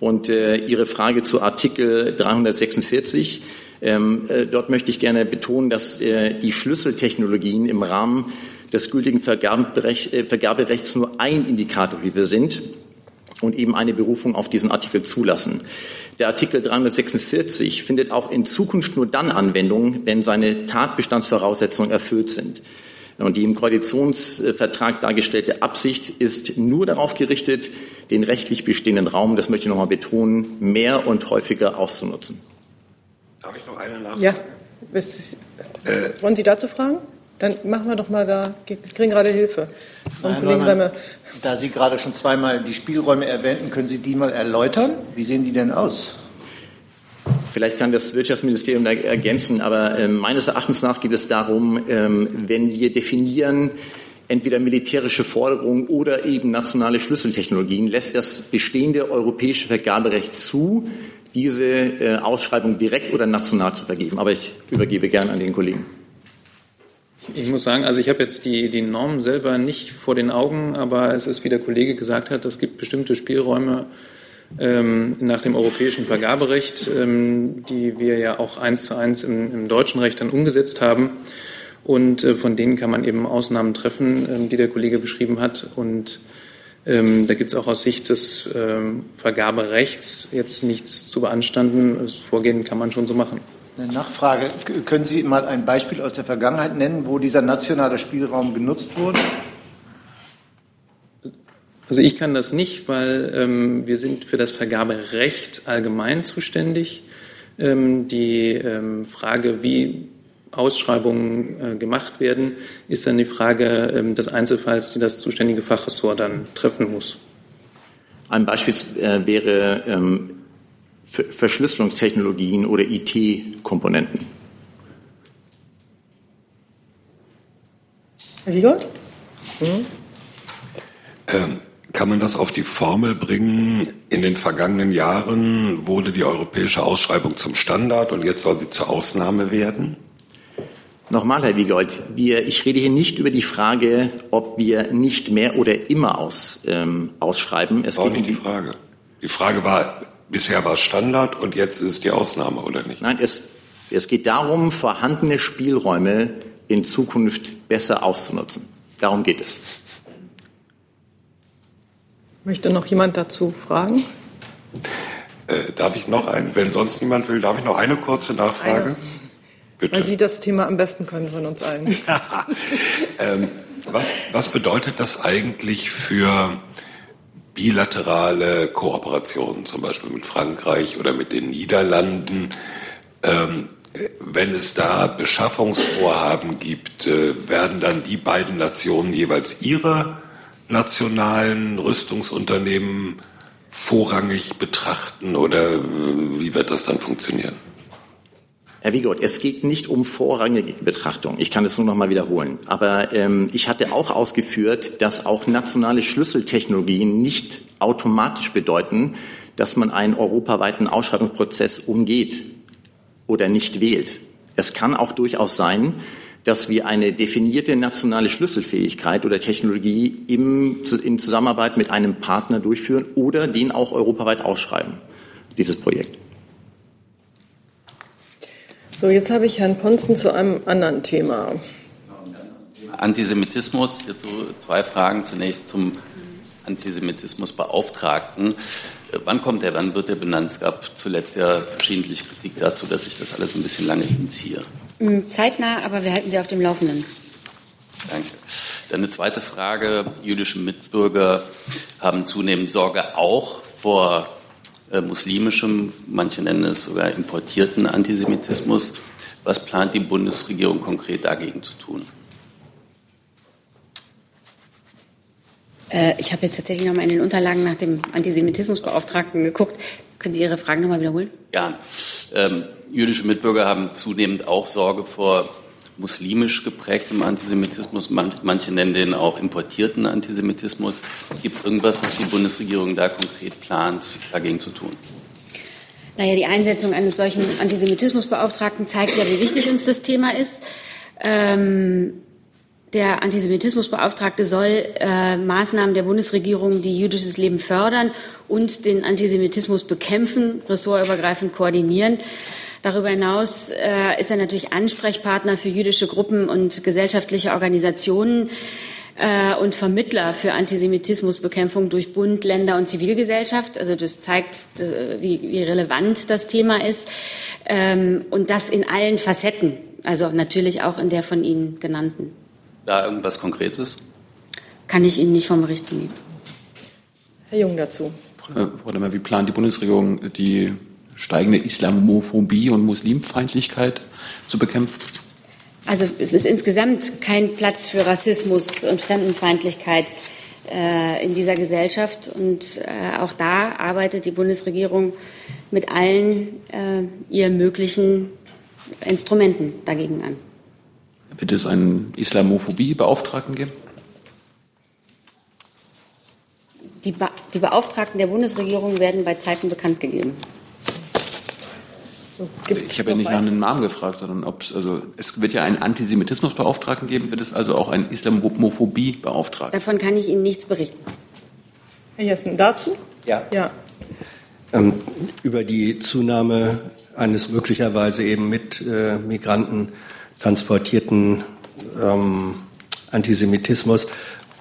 Und äh, Ihre Frage zu Artikel 346, ähm, äh, dort möchte ich gerne betonen, dass die Schlüsseltechnologien im Rahmen des gültigen Vergaberechts nur ein Indikator, wie wir sind, und eben eine Berufung auf diesen Artikel zulassen. Der Artikel 346 findet auch in Zukunft nur dann Anwendung, wenn seine Tatbestandsvoraussetzungen erfüllt sind. Und die im Koalitionsvertrag dargestellte Absicht ist nur darauf gerichtet, den rechtlich bestehenden Raum, das möchte ich noch einmal betonen, mehr und häufiger auszunutzen. Darf ich noch eine Nachfrage? Ja. Äh, Wollen Sie dazu fragen? Dann machen wir doch mal da, Sie kriegen gerade Hilfe vom Kollegen Remme. Da Sie gerade schon zweimal die Spielräume erwähnten, können Sie die mal erläutern? Wie sehen die denn aus? Vielleicht kann das Wirtschaftsministerium da ergänzen, aber äh, meines Erachtens nach geht es darum, ähm, wenn wir definieren, entweder militärische Forderungen oder eben nationale Schlüsseltechnologien, lässt das bestehende europäische Vergaberecht zu, diese äh, Ausschreibung direkt oder national zu vergeben. Aber ich übergebe gern an den Kollegen. Ich muss sagen, also ich habe jetzt die, die Normen selber nicht vor den Augen, aber es ist, wie der Kollege gesagt hat, es gibt bestimmte Spielräume ähm, nach dem europäischen Vergaberecht, ähm, die wir ja auch eins zu eins im, im deutschen Recht dann umgesetzt haben. Und äh, von denen kann man eben Ausnahmen treffen, ähm, die der Kollege beschrieben hat. Und ähm, da gibt es auch aus Sicht des ähm, Vergaberechts jetzt nichts zu beanstanden. Das Vorgehen kann man schon so machen. Eine Nachfrage. Können Sie mal ein Beispiel aus der Vergangenheit nennen, wo dieser nationale Spielraum genutzt wurde? Also ich kann das nicht, weil ähm, wir sind für das Vergaberecht allgemein zuständig. Ähm, die ähm, Frage, wie Ausschreibungen äh, gemacht werden, ist dann die Frage ähm, des Einzelfalls, die das zuständige Fachressort dann treffen muss. Ein Beispiel äh, wäre ähm, Verschlüsselungstechnologien oder IT-Komponenten. Herr Wiegold? Mhm. Ähm, kann man das auf die Formel bringen? In den vergangenen Jahren wurde die europäische Ausschreibung zum Standard und jetzt soll sie zur Ausnahme werden? Nochmal, Herr Wiegold, wir, ich rede hier nicht über die Frage, ob wir nicht mehr oder immer aus, ähm, ausschreiben. Es war nicht die Frage. Die Frage war, bisher war es Standard und jetzt ist es die Ausnahme, oder nicht? Nein, es, es geht darum, vorhandene Spielräume in Zukunft besser auszunutzen. Darum geht es. Möchte noch jemand dazu fragen? Äh, darf ich noch ein, wenn sonst niemand will, darf ich noch eine kurze Nachfrage? Eine. Bitte. Weil Sie das Thema am besten können von uns allen. ähm, was, was bedeutet das eigentlich für bilaterale Kooperationen, zum Beispiel mit Frankreich oder mit den Niederlanden? Ähm, wenn es da Beschaffungsvorhaben gibt, äh, werden dann die beiden Nationen jeweils ihre nationalen Rüstungsunternehmen vorrangig betrachten oder äh, wie wird das dann funktionieren? Herr Wiegold, es geht nicht um vorrangige Betrachtung. Ich kann es nur noch mal wiederholen. Aber ähm, ich hatte auch ausgeführt, dass auch nationale Schlüsseltechnologien nicht automatisch bedeuten, dass man einen europaweiten Ausschreibungsprozess umgeht oder nicht wählt. Es kann auch durchaus sein, dass wir eine definierte nationale Schlüsselfähigkeit oder Technologie im, in Zusammenarbeit mit einem Partner durchführen oder den auch europaweit ausschreiben, dieses Projekt. So, jetzt habe ich Herrn Ponzen zu einem anderen Thema. Antisemitismus. Hierzu zwei Fragen. Zunächst zum Antisemitismusbeauftragten. Wann kommt er? Wann wird er benannt? Es gab zuletzt ja verschiedentlich Kritik dazu, dass ich das alles ein bisschen lange hinziehe. Mm, zeitnah, aber wir halten Sie auf dem Laufenden. Danke. Dann eine zweite Frage. Jüdische Mitbürger haben zunehmend Sorge auch vor muslimischem, manche nennen es sogar importierten Antisemitismus. Was plant die Bundesregierung konkret dagegen zu tun? Äh, ich habe jetzt tatsächlich noch mal in den Unterlagen nach dem Antisemitismusbeauftragten geguckt. Können Sie Ihre Fragen noch mal wiederholen? Ja. Ähm, jüdische Mitbürger haben zunehmend auch Sorge vor muslimisch geprägtem Antisemitismus. manche nennen den auch importierten Antisemitismus. Gibt es irgendwas, was die Bundesregierung da konkret plant, dagegen zu tun? Naja, die Einsetzung eines solchen Antisemitismusbeauftragten zeigt ja, wie wichtig uns das Thema ist. Ähm, der Antisemitismusbeauftragte soll äh, Maßnahmen der Bundesregierung, die jüdisches Leben fördern und den Antisemitismus bekämpfen, ressortübergreifend koordinieren. Darüber hinaus äh, ist er natürlich Ansprechpartner für jüdische Gruppen und gesellschaftliche Organisationen äh, und Vermittler für Antisemitismusbekämpfung durch Bund, Länder und Zivilgesellschaft. Also das zeigt, äh, wie, wie, relevant das Thema ist. Ähm, und das in allen Facetten, also natürlich auch in der von Ihnen genannten. Da irgendwas Konkretes? Kann ich Ihnen nicht vom Bericht geben. Herr Jung dazu. Frau Demmer, wie plant die Bundesregierung die steigende Islamophobie und Muslimfeindlichkeit zu bekämpfen? Also es ist insgesamt kein Platz für Rassismus und Fremdenfeindlichkeit äh, in dieser Gesellschaft. Und äh, auch da arbeitet die Bundesregierung mit allen äh, ihr möglichen Instrumenten dagegen an. Wird es einen Islamophobie-Beauftragten geben? Die, Be die Beauftragten der Bundesregierung werden bei Zeiten bekannt gegeben. Ich habe ja nicht nach einem Namen gefragt, sondern ob es, also es wird ja einen Antisemitismusbeauftragten geben, wird es also auch einen Islamophobiebeauftragten? Davon kann ich Ihnen nichts berichten. Herr Jessen, dazu? Ja. Ja. Ähm, über die Zunahme eines möglicherweise eben mit äh, Migranten transportierten ähm, Antisemitismus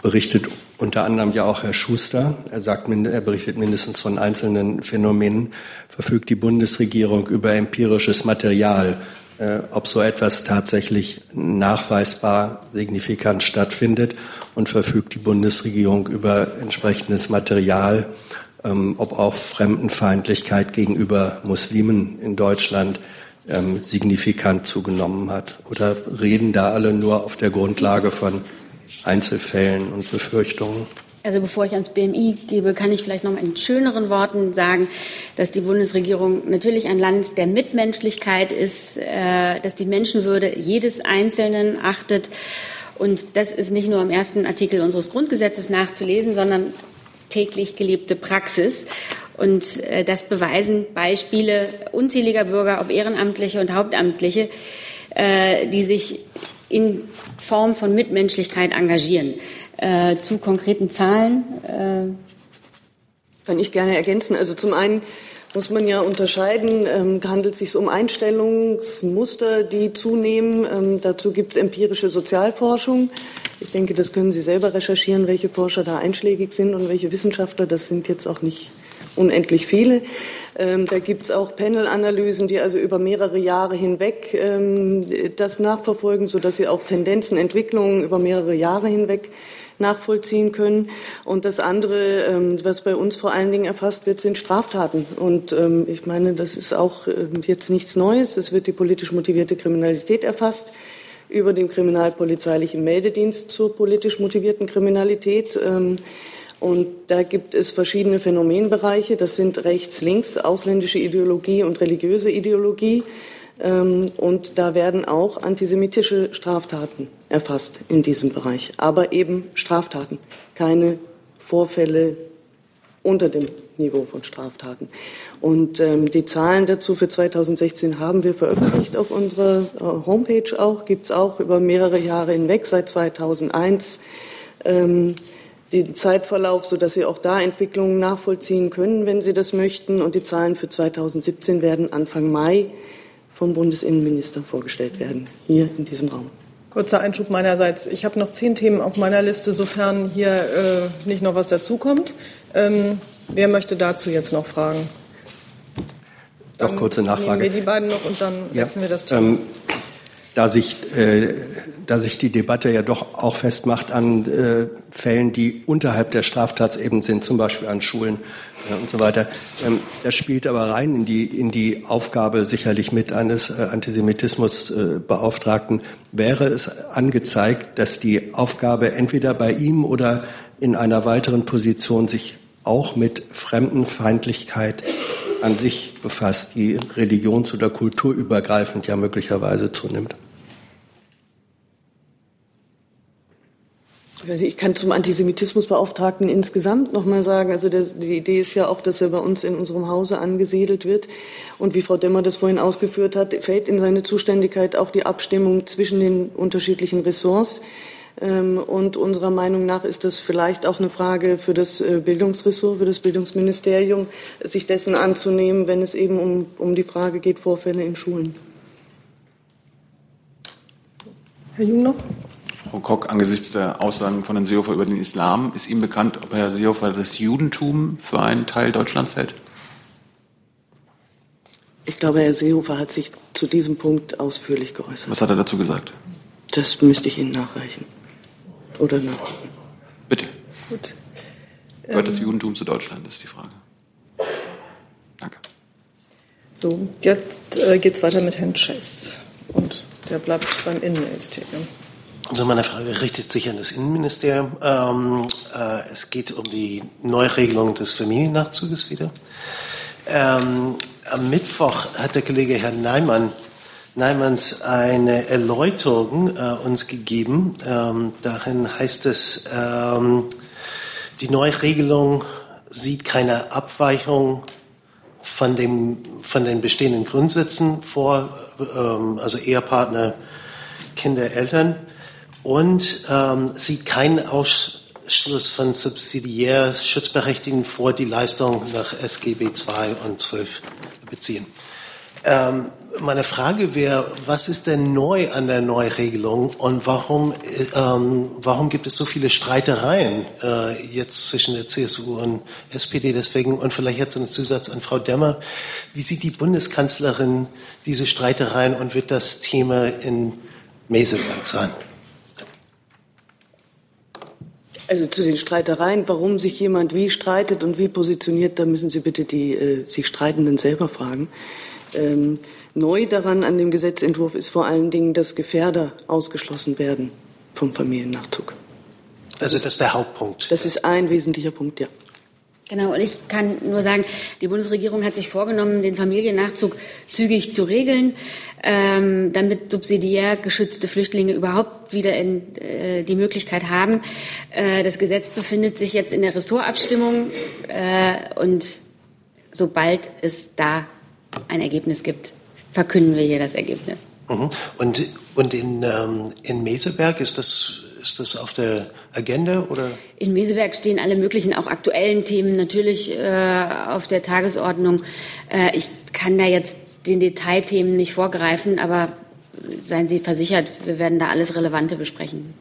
berichtet unter anderem ja auch Herr Schuster. Er sagt, er berichtet mindestens von einzelnen Phänomenen. Verfügt die Bundesregierung über empirisches Material, äh, ob so etwas tatsächlich nachweisbar signifikant stattfindet und verfügt die Bundesregierung über entsprechendes Material, ähm, ob auch Fremdenfeindlichkeit gegenüber Muslimen in Deutschland ähm, signifikant zugenommen hat? Oder reden da alle nur auf der Grundlage von Einzelfällen und Befürchtungen? Also bevor ich ans BMI gebe, kann ich vielleicht noch mal in schöneren Worten sagen, dass die Bundesregierung natürlich ein Land der Mitmenschlichkeit ist, äh, dass die Menschenwürde jedes Einzelnen achtet. Und das ist nicht nur im ersten Artikel unseres Grundgesetzes nachzulesen, sondern täglich gelebte Praxis. Und äh, das beweisen Beispiele unzähliger Bürger, ob Ehrenamtliche und Hauptamtliche, äh, die sich in Form von Mitmenschlichkeit engagieren. Äh, zu konkreten Zahlen? Äh Kann ich gerne ergänzen. Also zum einen muss man ja unterscheiden, ähm, handelt es sich um Einstellungsmuster, die zunehmen. Ähm, dazu gibt es empirische Sozialforschung. Ich denke, das können Sie selber recherchieren, welche Forscher da einschlägig sind und welche Wissenschaftler. Das sind jetzt auch nicht unendlich viele. Ähm, da gibt es auch Panel-Analysen, die also über mehrere Jahre hinweg ähm, das nachverfolgen, sodass sie auch Tendenzen, Entwicklungen über mehrere Jahre hinweg nachvollziehen können. Und das andere, ähm, was bei uns vor allen Dingen erfasst wird, sind Straftaten. Und ähm, ich meine, das ist auch äh, jetzt nichts Neues. Es wird die politisch motivierte Kriminalität erfasst über den kriminalpolizeilichen Meldedienst zur politisch motivierten Kriminalität. Ähm, und da gibt es verschiedene Phänomenbereiche. Das sind rechts-links, ausländische Ideologie und religiöse Ideologie. Ähm, und da werden auch antisemitische Straftaten erfasst in diesem Bereich. Aber eben Straftaten, keine Vorfälle unter dem Niveau von Straftaten. Und ähm, die Zahlen dazu für 2016 haben wir veröffentlicht auf unserer äh, Homepage auch, gibt es auch über mehrere Jahre hinweg, seit 2001. Ähm, den Zeitverlauf, sodass Sie auch da Entwicklungen nachvollziehen können, wenn Sie das möchten. Und die Zahlen für 2017 werden Anfang Mai vom Bundesinnenminister vorgestellt werden, hier in diesem Raum. Kurzer Einschub meinerseits. Ich habe noch zehn Themen auf meiner Liste, sofern hier äh, nicht noch was dazukommt. Ähm, wer möchte dazu jetzt noch fragen? Doch, kurze Nachfrage. Nehmen wir die beiden noch und dann ja, wechseln wir das Thema. Ähm, da sich, äh, da sich die Debatte ja doch auch festmacht an äh, Fällen, die unterhalb der Straftatsebene sind, zum Beispiel an Schulen äh, und so weiter. Ähm, das spielt aber rein in die, in die Aufgabe sicherlich mit eines äh, Antisemitismusbeauftragten. Wäre es angezeigt, dass die Aufgabe entweder bei ihm oder in einer weiteren Position sich auch mit Fremdenfeindlichkeit an sich befasst, die religions- oder kulturübergreifend ja möglicherweise zunimmt. Also ich kann zum Antisemitismusbeauftragten insgesamt noch mal sagen, also der, die Idee ist ja auch, dass er bei uns in unserem Hause angesiedelt wird. Und wie Frau Demmer das vorhin ausgeführt hat, fällt in seine Zuständigkeit auch die Abstimmung zwischen den unterschiedlichen Ressorts. Ähm, und unserer Meinung nach ist das vielleicht auch eine Frage für das äh, Bildungsressort, für das Bildungsministerium, sich dessen anzunehmen, wenn es eben um, um die Frage geht, Vorfälle in Schulen. Herr Jung noch? Frau Kock, angesichts der Aussagen von Herrn Seehofer über den Islam, ist Ihnen bekannt, ob Herr Seehofer das Judentum für einen Teil Deutschlands hält? Ich glaube, Herr Seehofer hat sich zu diesem Punkt ausführlich geäußert. Was hat er dazu gesagt? Das müsste ich Ihnen nachreichen. Oder nachgucken. Bitte. Gut. Gehört das Ähm, Judentum zu Deutschland, ist die Frage. So, jetzt äh, geht es weiter mit Herrn Chess. Und der bleibt beim Innenministerium. Also meine Frage richtet sich an das Innenministerium. Ähm, äh, es geht um die Neuregelung des Familiennachzuges wieder. Ähm, am Mittwoch hat der Kollege Herr Neimann, Neimanns eine Erläuterung äh, uns gegeben. Ähm, darin heißt es, ähm, die Neuregelung sieht keine Abweichung von, dem, von den bestehenden Grundsätzen vor, ähm, also Ehepartner, Kinder, Eltern und ähm, sieht keinen Ausschluss von subsidiär Schutzberechtigten vor, die Leistung nach SGB II und 12 beziehen. Ähm, meine Frage wäre, was ist denn neu an der Neuregelung und warum, ähm, warum gibt es so viele Streitereien äh, jetzt zwischen der CSU und SPD deswegen? Und vielleicht jetzt ein Zusatz an Frau Demmer. Wie sieht die Bundeskanzlerin diese Streitereien und wird das Thema in Meseberg sein? Also zu den Streitereien, warum sich jemand wie streitet und wie positioniert, da müssen Sie bitte die äh, sich Streitenden selber fragen. Ähm, neu daran an dem Gesetzentwurf ist vor allen Dingen, dass Gefährder ausgeschlossen werden vom Familiennachzug. Also das ist der Hauptpunkt. Das ist ein wesentlicher Punkt, ja. Genau, und ich kann nur sagen, die Bundesregierung hat sich vorgenommen, den Familiennachzug zügig zu regeln, ähm, damit subsidiär geschützte Flüchtlinge überhaupt wieder in, äh, die Möglichkeit haben. Äh, das Gesetz befindet sich jetzt in der Ressortabstimmung äh, und sobald es da ein Ergebnis gibt, verkünden wir hier das Ergebnis. Mhm. Und, und in, ähm, in Meseberg ist das, ist das auf der Agenda oder? In Meseberg stehen alle möglichen, auch aktuellen Themen natürlich äh, auf der Tagesordnung. Äh, ich kann da jetzt den Detailthemen nicht vorgreifen, aber seien Sie versichert, wir werden da alles Relevante besprechen.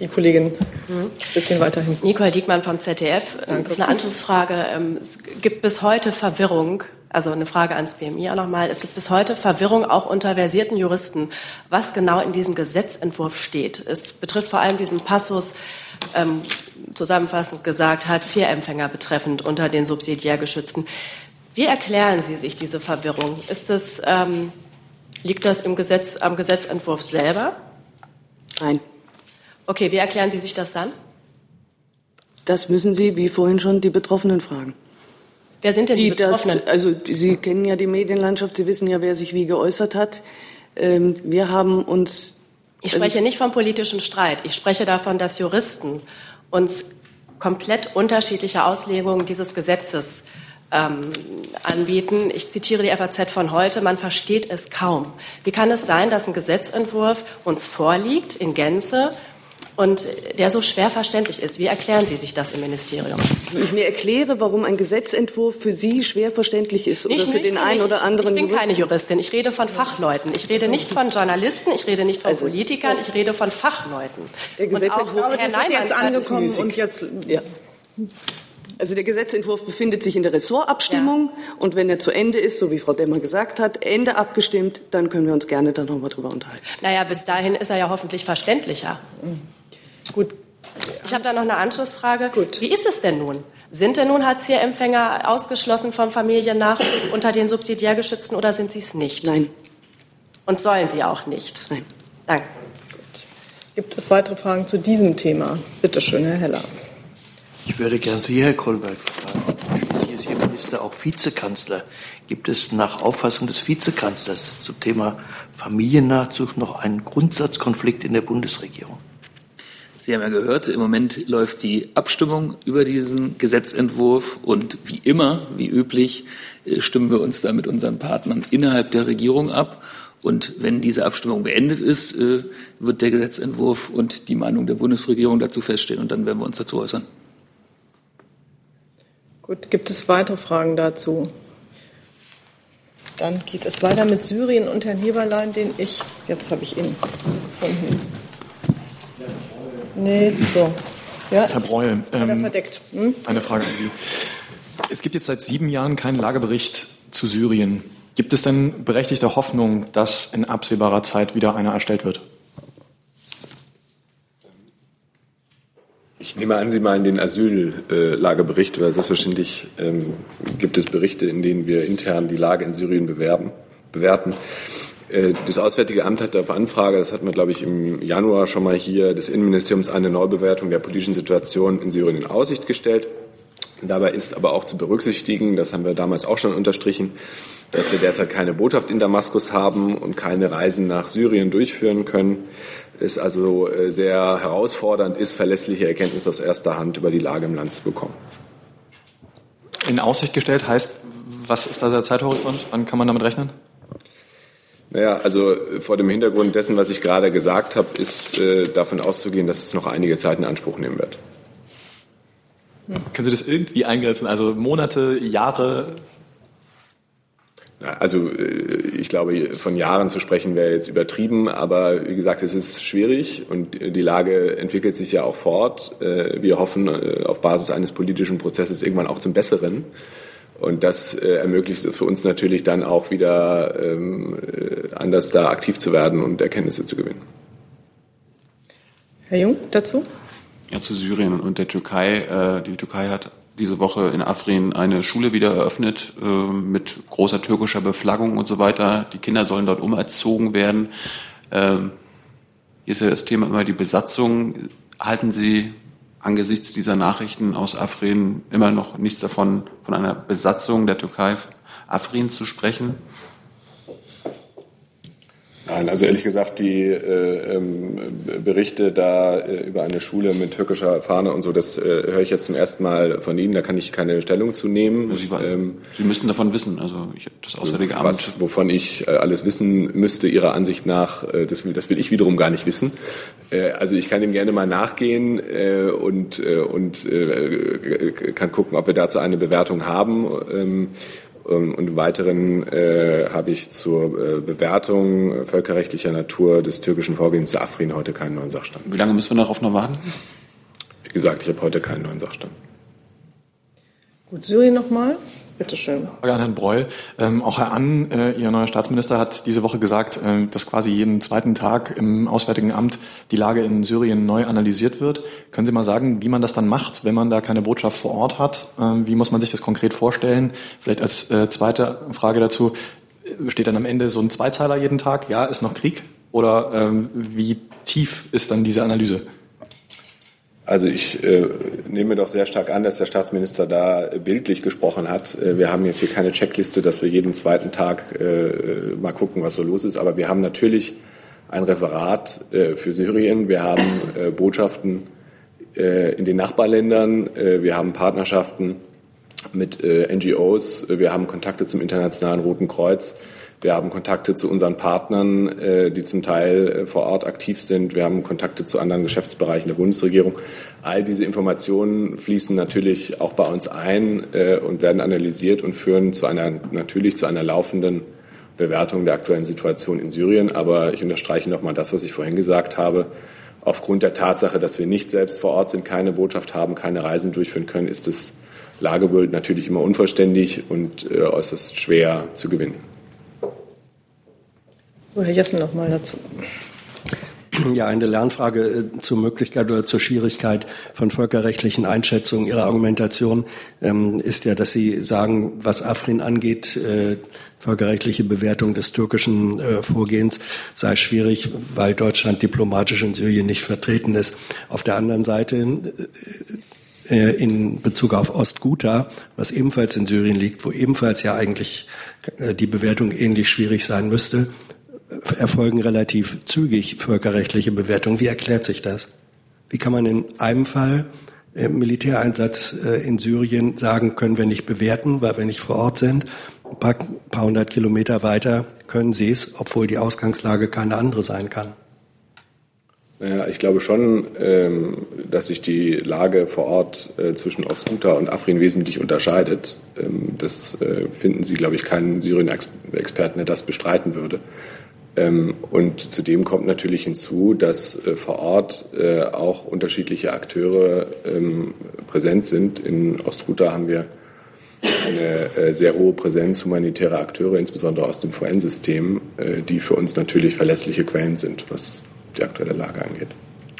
Die Kollegin, ein bisschen weiter hinten. Nicole Diekmann vom ZDF. Danke. Das ist eine Anschlussfrage. Ähm, es gibt bis heute Verwirrung also eine Frage ans BMI auch nochmal. Es gibt bis heute Verwirrung auch unter versierten Juristen, was genau in diesem Gesetzentwurf steht. Es betrifft vor allem diesen Passus, ähm, zusammenfassend gesagt, Hartz-IV-Empfänger betreffend unter den subsidiär geschützten. Wie erklären Sie sich diese Verwirrung? Ist das, ähm, liegt das im Gesetz, am Gesetzentwurf selber? Nein. Okay, wie erklären Sie sich das dann? Das müssen Sie, wie vorhin schon, die Betroffenen fragen. Wer sind denn die, die Betroffenen? Das, also Sie kennen ja die Medienlandschaft, Sie wissen ja, wer sich wie geäußert hat. Ähm, wir haben uns. Ich spreche nicht vom politischen Streit. Ich spreche davon, dass Juristen uns komplett unterschiedliche Auslegungen dieses Gesetzes ähm, anbieten. Ich zitiere die FAZ von heute, man versteht es kaum. Wie kann es sein, dass ein Gesetzentwurf uns vorliegt in Gänze und der so schwer verständlich ist. Wie erklären Sie sich das im Ministerium? Wie ich mir erkläre, warum ein Gesetzentwurf für Sie schwer verständlich ist oder für den einen oder anderen Ich bin keine Juristin, ich rede von Fachleuten. Ich rede nicht von Journalisten, ich rede nicht von also, Politikern, ich rede von Fachleuten. Der Gesetzentwurf und auch, Herr das ist jetzt angekommen und jetzt... Ja. Also der Gesetzentwurf befindet sich in der Ressortabstimmung ja. und wenn er zu Ende ist, so wie Frau Demmer gesagt hat, Ende abgestimmt, dann können wir uns gerne da nochmal drüber unterhalten. Naja, bis dahin ist er ja hoffentlich verständlicher. Mhm. Gut. Ich habe da noch eine Anschlussfrage. Gut. Wie ist es denn nun? Sind denn nun Hartz-IV-Empfänger ausgeschlossen vom Familiennachzug unter den subsidiär geschützten oder sind sie es nicht? Nein. Und sollen sie auch nicht? Nein. Danke. Gut. Gibt es weitere Fragen zu diesem Thema? Bitte schön, Herr Heller. Ich würde gern Sie, Herr Kolberg, fragen. Schließlich ist Ihr Minister auch Vizekanzler. Gibt es nach Auffassung des Vizekanzlers zum Thema Familiennachzug noch einen Grundsatzkonflikt in der Bundesregierung? Sie haben ja gehört, im Moment läuft die Abstimmung über diesen Gesetzentwurf und wie immer, wie üblich, äh, stimmen wir uns da mit unseren Partnern innerhalb der Regierung ab. Und wenn diese Abstimmung beendet ist, äh, wird der Gesetzentwurf und die Meinung der Bundesregierung dazu feststehen und dann werden wir uns dazu äußern. Gut, gibt es weitere Fragen dazu? Dann geht es weiter mit Syrien und Herrn Heberlein, den ich, jetzt habe ich ihn gefunden. Nee, so. Ja? Herr Breuer, ähm, verdeckt. Hm? eine Frage an Sie. Es gibt jetzt seit sieben Jahren keinen Lagebericht zu Syrien. Gibt es denn berechtigte Hoffnung, dass in absehbarer Zeit wieder einer erstellt wird? Ich nehme an, Sie meinen den Asyllagebericht, weil selbstverständlich ähm, gibt es Berichte, in denen wir intern die Lage in Syrien bewerben, bewerten. Äh, das Auswärtige Amt hat auf Anfrage, das hatten wir, glaube ich, im Januar schon mal hier, des Innenministeriums eine Neubewertung der politischen Situation in Syrien in Aussicht gestellt. Dabei ist aber auch zu berücksichtigen, das haben wir damals auch schon unterstrichen, dass wir derzeit keine Botschaft in Damaskus haben und keine Reisen nach Syrien durchführen können. Es also äh, sehr herausfordernd ist, verlässliche Erkenntnisse aus erster Hand über die Lage im Land zu bekommen. In Aussicht gestellt heißt, Was ist da der Zeithorizont? Wann kann man damit rechnen? Naja, also vor dem Hintergrund dessen, was ich gerade gesagt habe, ist äh, davon auszugehen, dass es noch einige Zeit in Anspruch nehmen wird. Können Sie das irgendwie eingrenzen? Also Monate, Jahre? Also äh, ich glaube, von Jahren zu sprechen wäre jetzt übertrieben, aber wie gesagt, es ist schwierig und die Lage entwickelt sich ja auch fort. Äh, wir hoffen äh, auf Basis eines politischen Prozesses irgendwann auch zum Besseren. Und das ermöglicht es für uns natürlich dann auch wieder ähm, anders da aktiv zu werden und Erkenntnisse zu gewinnen. Herr Jung, dazu? Ja, zu Syrien und der Türkei. Die Türkei hat diese Woche in Afrin eine Schule wieder eröffnet äh, mit großer türkischer Beflaggung und so weiter. Die Kinder sollen dort umerzogen werden. Ähm, hier ist ja das Thema immer die Besatzung. Halten Sie angesichts dieser Nachrichten aus Afrin immer noch nichts davon, von einer Besatzung der Türkei Afrin zu sprechen? Nein, also ehrlich gesagt, die äh, ähm, Berichte da äh, über eine Schule mit türkischer Fahne und so, das äh, höre ich jetzt zum ersten Mal von Ihnen. Da kann ich keine Stellung zu nehmen. Sie, ähm, Sie müssten davon wissen. Also ich, das Auswärtige Amt. Was, wovon ich äh, alles wissen müsste, Ihrer Ansicht nach, äh, das, will, das will ich wiederum gar nicht wissen. Äh, also ich kann dem gerne mal nachgehen und, und kann gucken, ob wir dazu eine Bewertung haben. Ähm, und im Weiteren äh, habe ich zur äh, Bewertung völkerrechtlicher Natur des türkischen Vorgehens zu Afrin heute keinen neuen Sachstand. Wie lange müssen wir darauf noch warten? Wie gesagt, ich habe heute keinen neuen Sachstand. Gut, Syrien nochmal. Bitte schön. Frage an Herrn Breul. Ähm, auch Herr Ann, äh, Ihr neuer Staatsminister, hat diese Woche gesagt, äh, dass quasi jeden zweiten Tag im Auswärtigen Amt die Lage in Syrien neu analysiert wird. Können Sie mal sagen, wie man das dann macht, wenn man da keine Botschaft vor Ort hat? Ähm, wie muss man sich das konkret vorstellen? Vielleicht als äh, zweite Frage dazu. Steht dann am Ende so ein Zweizeiler jeden Tag? Ja, ist noch Krieg? Oder ähm, wie tief ist dann diese Analyse? Also ich äh, nehme doch sehr stark an, dass der Staatsminister da bildlich gesprochen hat. Äh, wir haben jetzt hier keine Checkliste, dass wir jeden zweiten Tag äh, mal gucken, was so los ist. Aber wir haben natürlich ein Referat äh, für Syrien. Wir haben äh, Botschaften äh, in den Nachbarländern. wir haben Partnerschaften mit NGOs. Wir haben Kontakte zum Internationalen Roten Kreuz. Wir haben Kontakte zu unseren Partnern, äh, die zum Teil äh, vor Ort aktiv sind. Wir haben Kontakte zu anderen Geschäftsbereichen der Bundesregierung. All diese Informationen fließen natürlich auch bei uns ein äh, und werden analysiert und führen zu einer, natürlich zu einer laufenden Bewertung der aktuellen Situation in Syrien. Aber ich unterstreiche nochmal das, was ich vorhin gesagt habe. Aufgrund der Tatsache, dass wir nicht selbst vor Ort sind, keine Botschaft haben, keine Reisen durchführen können, ist das Lagebild natürlich immer unvollständig und äußerst schwer zu gewinnen. So, Herr Jessen noch mal dazu. Ja, eine Lernfrage äh, zur Möglichkeit oder zur Schwierigkeit von völkerrechtlichen Einschätzungen Ihrer Argumentation ähm, ist ja, dass Sie sagen, was Afrin angeht, äh, völkerrechtliche Bewertung des türkischen äh, Vorgehens sei schwierig, weil Deutschland diplomatisch in Syrien nicht vertreten ist. Auf der anderen Seite äh, äh in Bezug auf Ostguta, was ebenfalls in Syrien liegt, wo ebenfalls ja eigentlich äh, die Bewertung ähnlich schwierig sein müsste, erfolgen relativ zügig völkerrechtliche Bewertungen. Wie erklärt sich das? Wie kann man in einem Fall im äh, Militäreinsatz äh, in Syrien sagen, können wir nicht bewerten, weil wir nicht vor Ort sind. Ein paar, paar hundert Kilometer weiter können sie es, obwohl die Ausgangslage keine andere sein kann. Naja, ich glaube schon, ähm, dass sich die Lage vor Ort äh, zwischen Ostguta und Afrin wesentlich unterscheidet. Ähm, das finden Sie, glaube ich, keinen Syrien-Experten, der das bestreiten würde. Ähm, und zudem kommt natürlich hinzu, dass äh, vor Ort äh, auch unterschiedliche Akteure ähm, präsent sind. In Ostruta haben wir eine äh, sehr hohe Präsenz humanitärer Akteure, insbesondere aus dem VN-System, die für uns natürlich verlässliche Quellen sind, was die aktuelle Lage angeht.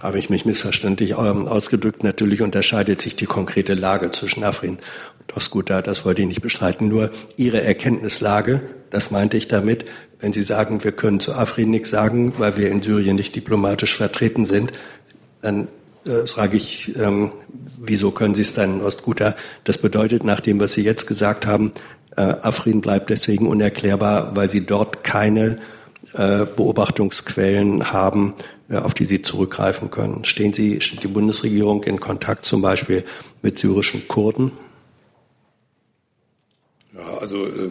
Habe ich mich missverständlich ähm, ausgedrückt? Natürlich unterscheidet sich die konkrete Lage zwischen Afrin und Osguta. Das wollte ich nicht bestreiten. Nur Ihre Erkenntnislage, das meinte ich damit, wenn Sie sagen, wir können zu Afrin nichts sagen, weil wir in Syrien nicht diplomatisch vertreten sind, dann äh, frage ich, ähm, wieso können Sie es dann in Ostguta? Das bedeutet, nach dem, was Sie jetzt gesagt haben, äh, Afrin bleibt deswegen unerklärbar, weil Sie dort keine äh, Beobachtungsquellen haben, äh, auf die Sie zurückgreifen können. Stehen Sie, steht die Bundesregierung in Kontakt zum Beispiel mit syrischen Kurden? Ja, also äh,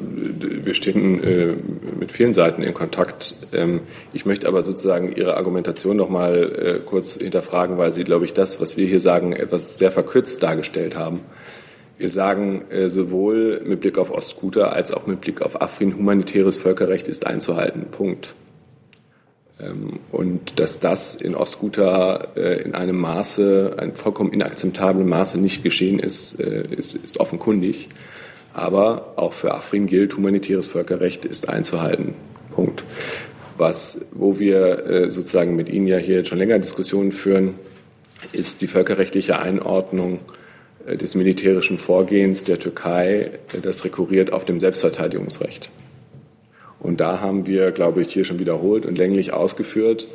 wir stehen äh, mit vielen Seiten in Kontakt. Ähm, ich möchte aber sozusagen Ihre Argumentation noch mal äh, kurz hinterfragen, weil Sie, glaube ich, das, was wir hier sagen, etwas sehr verkürzt dargestellt haben. Wir sagen sowohl mit Blick auf Ostguta als auch mit Blick auf Afrin, humanitäres Völkerrecht ist einzuhalten. Punkt. Ähm, und dass das in Ostguta in einem Maße, einem vollkommen inakzeptablen Maße nicht geschehen ist, ist, ist offenkundig. Aber auch für Afrin gilt, humanitäres Völkerrecht ist einzuhalten. Punkt. Was, wo wir äh, sozusagen mit Ihnen ja hier schon länger Diskussionen führen, ist die völkerrechtliche Einordnung äh, des militärischen Vorgehens der Türkei, äh, das rekurriert auf dem Selbstverteidigungsrecht. Und da haben wir, glaube ich, hier schon wiederholt und länglich ausgeführt,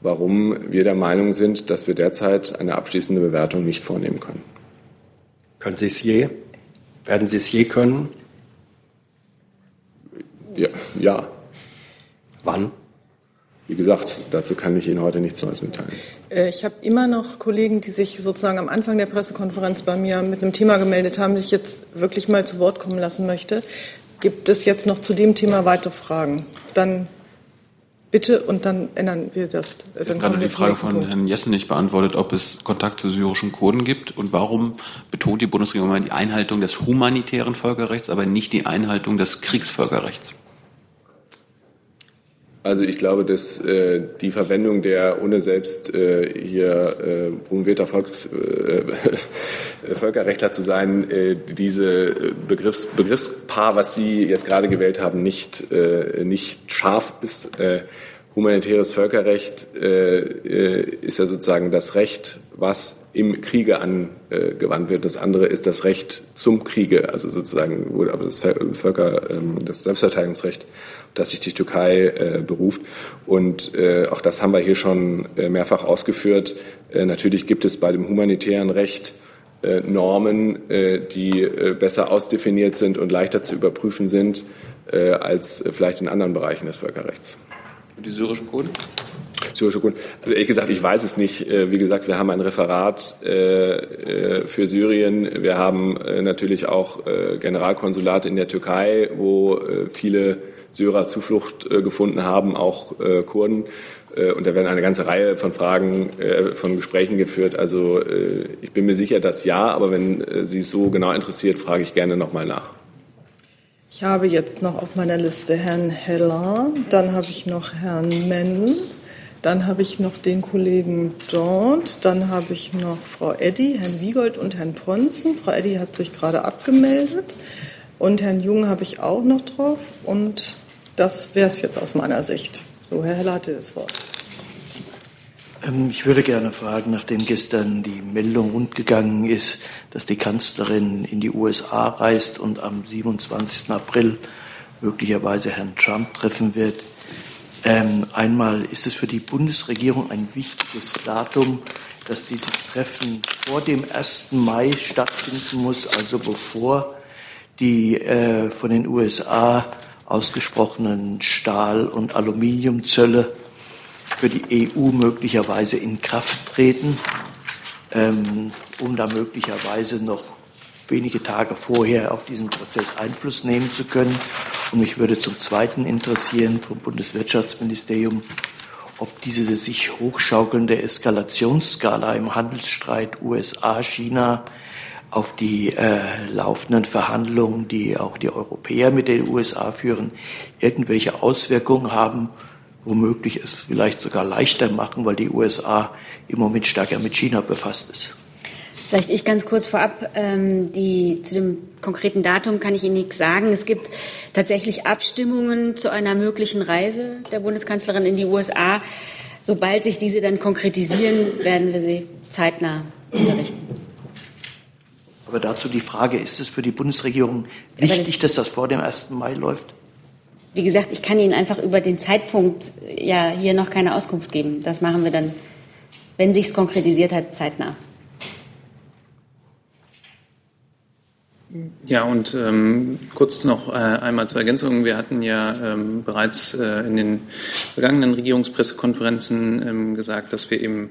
warum wir der Meinung sind, dass wir derzeit eine abschließende Bewertung nicht vornehmen können. Können Sie es je? Werden Sie es je können? Ja. ja. Wann? Wie gesagt, dazu kann ich Ihnen heute nichts Neues mitteilen. Äh, ich habe immer noch Kollegen, die sich sozusagen am Anfang der Pressekonferenz bei mir mit einem Thema gemeldet haben, das ich jetzt wirklich mal zu Wort kommen lassen möchte. Gibt es jetzt noch zu dem Thema weitere Fragen? Dann Bitte und dann ändern wir das. Sie dann haben gerade die Frage von Punkt. Herrn Jessen nicht beantwortet, ob es Kontakt zu syrischen Kurden gibt und warum betont die Bundesregierung immer die Einhaltung des humanitären Völkerrechts, aber nicht die Einhaltung des Kriegsvölkerrechts. Also ich glaube, dass äh, die Verwendung der ohne selbst äh, hier äh, promovierter Volks, äh, Völkerrechtler zu sein, äh, diese Begriffs, Begriffspaar, was Sie jetzt gerade gewählt haben, nicht, äh, nicht scharf ist. Äh, humanitäres Völkerrecht äh, äh ist ja sozusagen das Recht, was im Kriege angewandt wird. Das andere ist das Recht zum Kriege, also sozusagen aber das Völker, ähm, das Selbstverteidigungsrecht, das sich die Türkei äh, beruft. Und äh, auch das haben wir hier schon mehrfach ausgeführt. Natürlich gibt es bei dem humanitären Recht Normen, die besser ausdefiniert sind und leichter zu überprüfen sind als vielleicht in anderen Bereichen des Völkerrechts. Die syrischen Kurden? Syrische Kurden. Also ehrlich gesagt, ich weiß es nicht. Äh, wie gesagt, wir haben ein Referat äh, äh, für Syrien. Wir haben natürlich auch Generalkonsulate in der Türkei, wo viele Syrer Zuflucht gefunden haben, auch Kurden. Und da werden eine ganze Reihe von Fragen, von Gesprächen geführt. Also ich bin mir sicher, dass ja, aber wenn Sie es so genau interessiert, frage ich gerne nochmal nach. Ich habe jetzt noch auf meiner Liste Herrn Heller, dann habe ich noch Herrn Menn, dann habe ich noch den Kollegen dort, dann habe ich noch Frau Eddy, Herrn Wiegold und Herrn Ponzen. Frau Eddy hat sich gerade abgemeldet und Herrn Jung habe ich auch noch drauf und das wäre es jetzt aus meiner Sicht. So, Herr Heller hatte das Wort. Ähm, ich würde gerne fragen, nachdem gestern die Meldung rundgegangen ist, dass die Kanzlerin in die USA reist und am 27. April möglicherweise Herrn Trump treffen wird. Ähm, einmal ist es für die Bundesregierung ein wichtiges Datum, dass dieses Treffen vor dem 1. Mai stattfinden muss, also bevor die äh, von den USA ausgesprochenen Stahl- und Aluminiumzölle für die EU möglicherweise in Kraft treten, ähm, um da möglicherweise noch wenige Tage vorher auf diesen Prozess Einfluss nehmen zu können. Und mich würde zum Zweiten interessieren vom Bundeswirtschaftsministerium, ob diese sich hochschaukelnde Eskalationsskala im Handelsstreit USA-China auf die äh, laufenden Verhandlungen, die auch die Europäer mit den USA führen, irgendwelche Auswirkungen haben womöglich es vielleicht sogar leichter machen, weil die USA im Moment stärker mit China befasst ist. Vielleicht ich ganz kurz vorab. Ähm, die, zu dem konkreten Datum kann ich Ihnen nichts sagen. Es gibt tatsächlich Abstimmungen zu einer möglichen Reise der Bundeskanzlerin in die USA. Sobald sich diese dann konkretisieren, werden wir sie zeitnah unterrichten. Aber dazu die Frage, ist es für die Bundesregierung wichtig, dass das vor dem 1. Mai läuft? Wie gesagt, ich kann Ihnen einfach über den Zeitpunkt ja hier noch keine Auskunft geben. Das machen wir dann, wenn sich's konkretisiert hat, zeitnah. Ja, und ähm, kurz noch äh, einmal zur Ergänzung. Wir hatten ja ähm, bereits äh, in den vergangenen Regierungspressekonferenzen ähm, gesagt, dass wir eben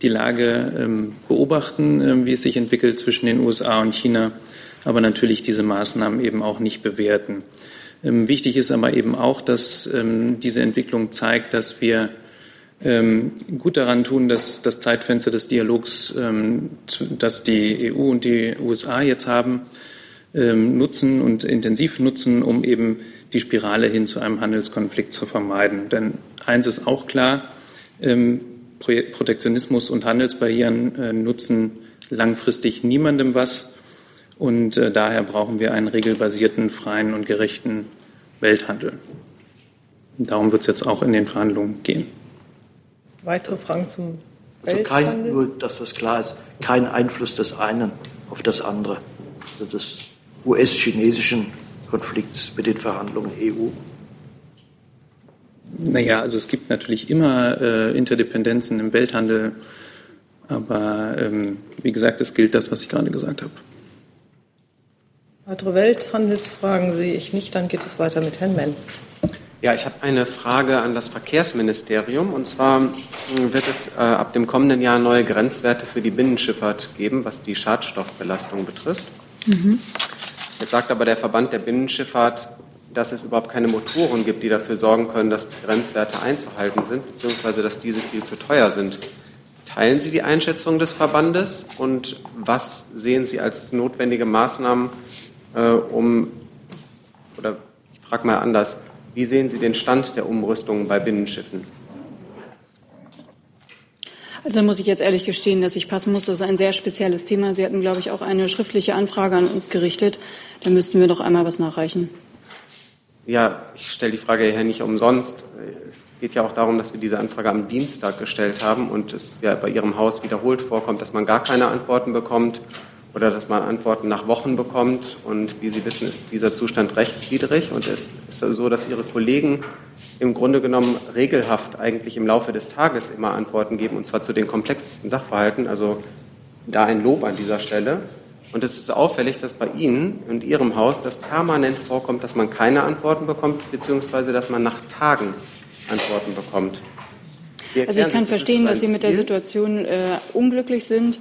die Lage ähm, beobachten, ähm, wie es sich entwickelt zwischen den USA und China aber natürlich diese Maßnahmen eben auch nicht bewerten. Ähm, wichtig ist aber eben auch, dass ähm, diese Entwicklung zeigt, dass wir ähm, gut daran tun, dass das Zeitfenster des Dialogs, das die EU und die USA jetzt haben, nutzen und intensiv nutzen, um eben die Spirale hin zu einem Handelskonflikt zu vermeiden. Denn eins ist auch klar, Protektionismus und Handelsbarrieren äh, nutzen langfristig niemandem was. Und äh, daher brauchen wir einen regelbasierten, freien und gerechten Welthandel. Und darum wird es jetzt auch in den Verhandlungen gehen. Weitere Fragen zum also kein, nur, dass das klar ist, kein Einfluss des einen auf das andere. Also des US-chinesischen Konflikts mit den Verhandlungen EU. Naja, also es gibt natürlich immer äh, Interdependenzen im Welthandel, aber ähm, wie gesagt, es gilt das, was ich gerade gesagt habe. Weitere Welthandelsfragen sehe ich nicht. Dann geht es weiter mit Herrn Menn. Ja, ich habe eine Frage an das Verkehrsministerium. Und zwar hm, wird es äh, ab dem kommenden Jahr neue Grenzwerte für die Binnenschifffahrt geben, was die Schadstoffbelastung betrifft. Mhm. Jetzt sagt aber der Verband der Binnenschifffahrt, dass es überhaupt keine Motoren gibt, die dafür sorgen können, dass die Grenzwerte einzuhalten sind, beziehungsweise dass diese viel zu teuer sind. Teilen Sie die Einschätzung des Verbandes und was sehen Sie als notwendige Maßnahmen, um, oder ich frage mal anders, wie sehen Sie den Stand der Umrüstung bei Binnenschiffen? Also muss ich jetzt ehrlich gestehen, dass ich passen muss. Das ist ein sehr spezielles Thema. Sie hatten, glaube ich, auch eine schriftliche Anfrage an uns gerichtet. Da müssten wir doch einmal was nachreichen. Ja, ich stelle die Frage hier nicht umsonst. Es geht ja auch darum, dass wir diese Anfrage am Dienstag gestellt haben und es ja bei Ihrem Haus wiederholt vorkommt, dass man gar keine Antworten bekommt oder dass man Antworten nach Wochen bekommt. Und wie Sie wissen, ist dieser Zustand rechtswidrig. Und es ist so, dass Ihre Kollegen im Grunde genommen regelhaft eigentlich im Laufe des Tages immer Antworten geben, und zwar zu den komplexesten Sachverhalten. Also da ein Lob an dieser Stelle. Und es ist auffällig, dass bei Ihnen und Ihrem Haus das permanent vorkommt, dass man keine Antworten bekommt, beziehungsweise dass man nach Tagen Antworten bekommt. Also ich kann verstehen, dass Sie mit der Situation äh, unglücklich sind.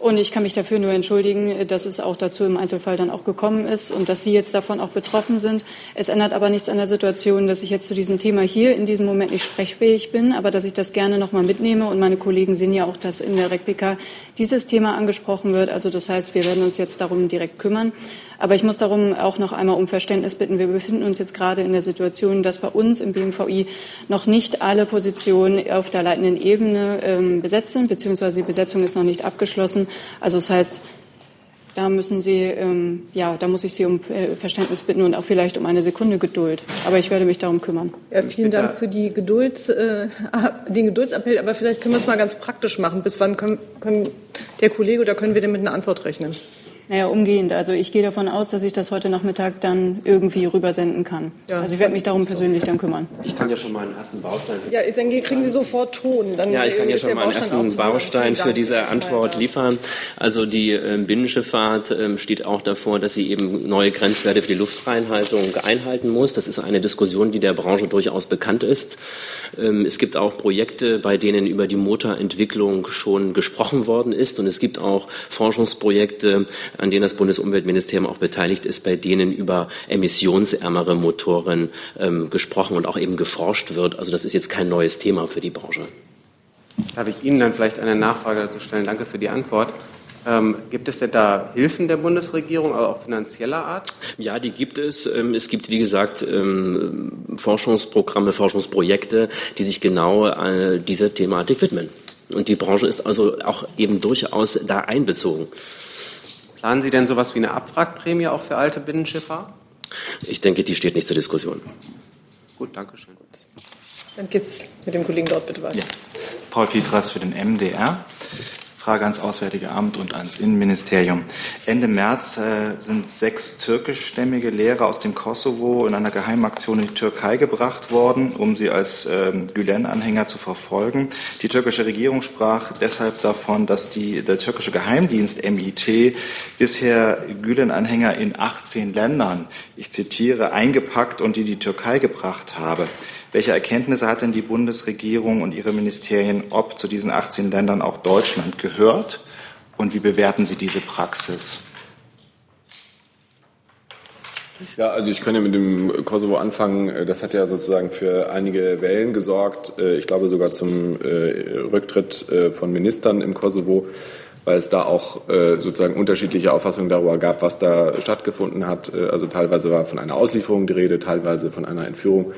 Und ich kann mich dafür nur entschuldigen, dass es auch dazu im Einzelfall dann auch gekommen ist und dass Sie jetzt davon auch betroffen sind. Es ändert aber nichts an der Situation, dass ich jetzt zu diesem Thema hier in diesem Moment nicht sprechfähig bin, aber dass ich das gerne noch mal mitnehme. Und meine Kollegen sehen ja auch, dass in der RECPK dieses Thema angesprochen wird. Also das heißt, wir werden uns jetzt darum direkt kümmern. Aber ich muss darum auch noch einmal um Verständnis bitten. Wir befinden uns jetzt gerade in der Situation, dass bei uns im BMVI noch nicht alle Positionen auf der leitenden Ebene ähm, besetzt sind, beziehungsweise die Besetzung ist noch nicht abgeschlossen. Also das heißt, da müssen Sie, ähm, ja, da muss ich Sie um äh, Verständnis bitten und auch vielleicht um eine Sekunde Geduld. Aber ich werde mich darum kümmern. Ja, vielen Dank für die Geduld, äh, den Geduldsappell. Aber vielleicht können wir es mal ganz praktisch machen. Bis wann können, können der Kollege oder können wir denn mit einer Antwort rechnen? Naja, umgehend. Also ich gehe davon aus, dass ich das heute Nachmittag dann irgendwie rübersenden kann. Ja. Also ich werde mich darum persönlich dann kümmern. Ich kann ja schon mal einen ersten Baustein. Ja, dann kriegen Sie sofort Ton. Dann ja, ich kann ja schon mal einen ersten Baustein für diese Antwort liefern. Also die äh, Binnenschifffahrt äh, steht auch davor, dass sie eben neue Grenzwerte für die Luftreinhaltung einhalten muss. Das ist eine Diskussion, die der Branche durchaus bekannt ist. Ähm, es gibt auch Projekte, bei denen über die Motorentwicklung schon gesprochen worden ist. Und es gibt auch Forschungsprojekte, an denen das Bundesumweltministerium auch beteiligt ist, bei denen über emissionsärmere Motoren ähm, gesprochen und auch eben geforscht wird. Also das ist jetzt kein neues Thema für die Branche. Darf ich Ihnen dann vielleicht eine Nachfrage dazu stellen? Danke für die Antwort. Ähm, gibt es denn da Hilfen der Bundesregierung, also auch finanzieller Art? Ja, die gibt es. Ähm, es gibt, wie gesagt, ähm, Forschungsprogramme, Forschungsprojekte, die sich genau äh, dieser Thematik widmen. Und die Branche ist also auch eben durchaus da einbezogen. Planen Sie denn sowas wie eine Abwrackprämie auch für alte Binnenschiffer? Ich denke, die steht nicht zur Diskussion. Gut, danke schön. Dann geht's mit dem Kollegen dort bitte weiter. Ja. Paul Pietras für den MDR. Frage ans Auswärtige Amt und ans Innenministerium. Ende März äh, sind sechs türkischstämmige Lehrer aus dem Kosovo in einer Geheimaktion in die Türkei gebracht worden, um sie als ähm, Gülen-Anhänger zu verfolgen. Die türkische Regierung sprach deshalb davon, dass die, der türkische Geheimdienst MIT bisher Gülen-Anhänger in 18 Ländern, ich zitiere, eingepackt und in die Türkei gebracht habe. Welche Erkenntnisse hat denn die Bundesregierung und ihre Ministerien, ob zu diesen 18 Ländern auch Deutschland gehört? Und wie bewerten Sie diese Praxis? Ja, also ich könnte mit dem Kosovo anfangen. Das hat ja sozusagen für einige Wellen gesorgt. Ich glaube sogar zum Rücktritt von Ministern im Kosovo weil es da auch äh, sozusagen unterschiedliche Auffassungen darüber gab, was da stattgefunden hat. Äh, also teilweise war von einer Auslieferung die Rede, teilweise von einer Entführung.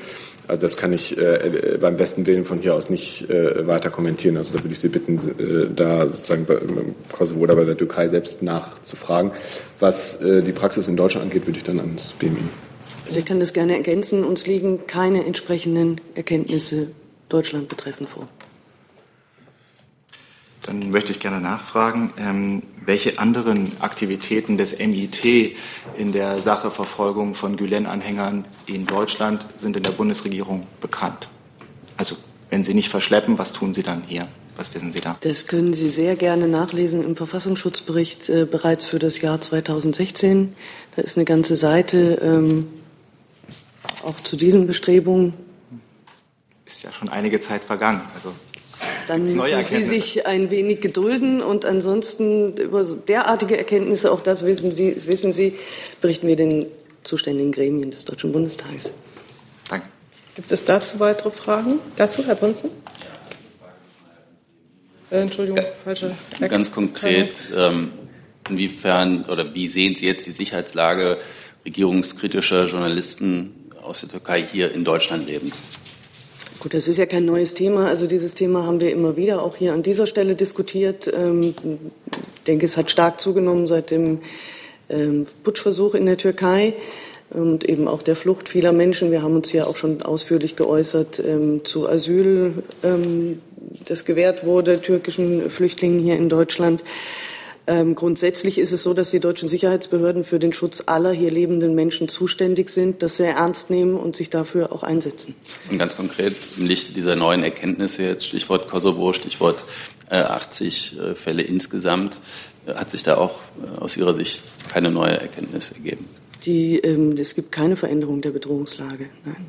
Also das kann ich äh, beim besten Willen von hier aus nicht äh, weiter kommentieren. Also da würde ich Sie bitten, äh, da sozusagen bei, im Kosovo oder bei der Türkei selbst nachzufragen. Was äh, die Praxis in Deutschland angeht, würde ich dann ans BMI. Also ich kann das gerne ergänzen. Uns liegen keine entsprechenden Erkenntnisse Deutschland betreffend vor. Dann möchte ich gerne nachfragen, ähm, welche anderen Aktivitäten des MIT in der Sache Verfolgung von Gülen-Anhängern in Deutschland sind in der Bundesregierung bekannt? Also, wenn Sie nicht verschleppen, was tun Sie dann hier? Was wissen Sie da? Das können Sie sehr gerne nachlesen im Verfassungsschutzbericht äh, bereits für das Jahr 2016. Da ist eine ganze Seite ähm, auch zu diesen Bestrebungen. Ist ja schon einige Zeit vergangen. Also dann müssen Sie sich ein wenig gedulden und ansonsten über derartige Erkenntnisse, auch das wissen, wissen Sie, berichten wir den zuständigen Gremien des Deutschen Bundestages. Danke. Gibt es dazu weitere Fragen? Dazu, Herr Bunzen? Äh, Entschuldigung, falsche. Ganz konkret, ähm, inwiefern oder wie sehen Sie jetzt die Sicherheitslage regierungskritischer Journalisten aus der Türkei hier in Deutschland lebend? Gut, das ist ja kein neues Thema. Also dieses Thema haben wir immer wieder auch hier an dieser Stelle diskutiert. Ähm, ich denke, es hat stark zugenommen seit dem ähm, Putschversuch in der Türkei und eben auch der Flucht vieler Menschen. Wir haben uns hier auch schon ausführlich geäußert ähm, zu Asyl, das gewährt wurde türkischen Flüchtlingen hier in Deutschland. Ähm, grundsätzlich ist es so, dass die deutschen Sicherheitsbehörden für den Schutz aller hier lebenden Menschen zuständig sind, das sehr ernst nehmen und sich dafür auch einsetzen. Und ganz konkret im Lichte dieser neuen Erkenntnisse, jetzt Stichwort Kosovo, Stichwort äh, 80 äh, Fälle insgesamt, äh, hat sich da auch äh, aus Ihrer Sicht keine neue Erkenntnis ergeben? Die, ähm, es gibt keine Veränderung der Bedrohungslage. Nein.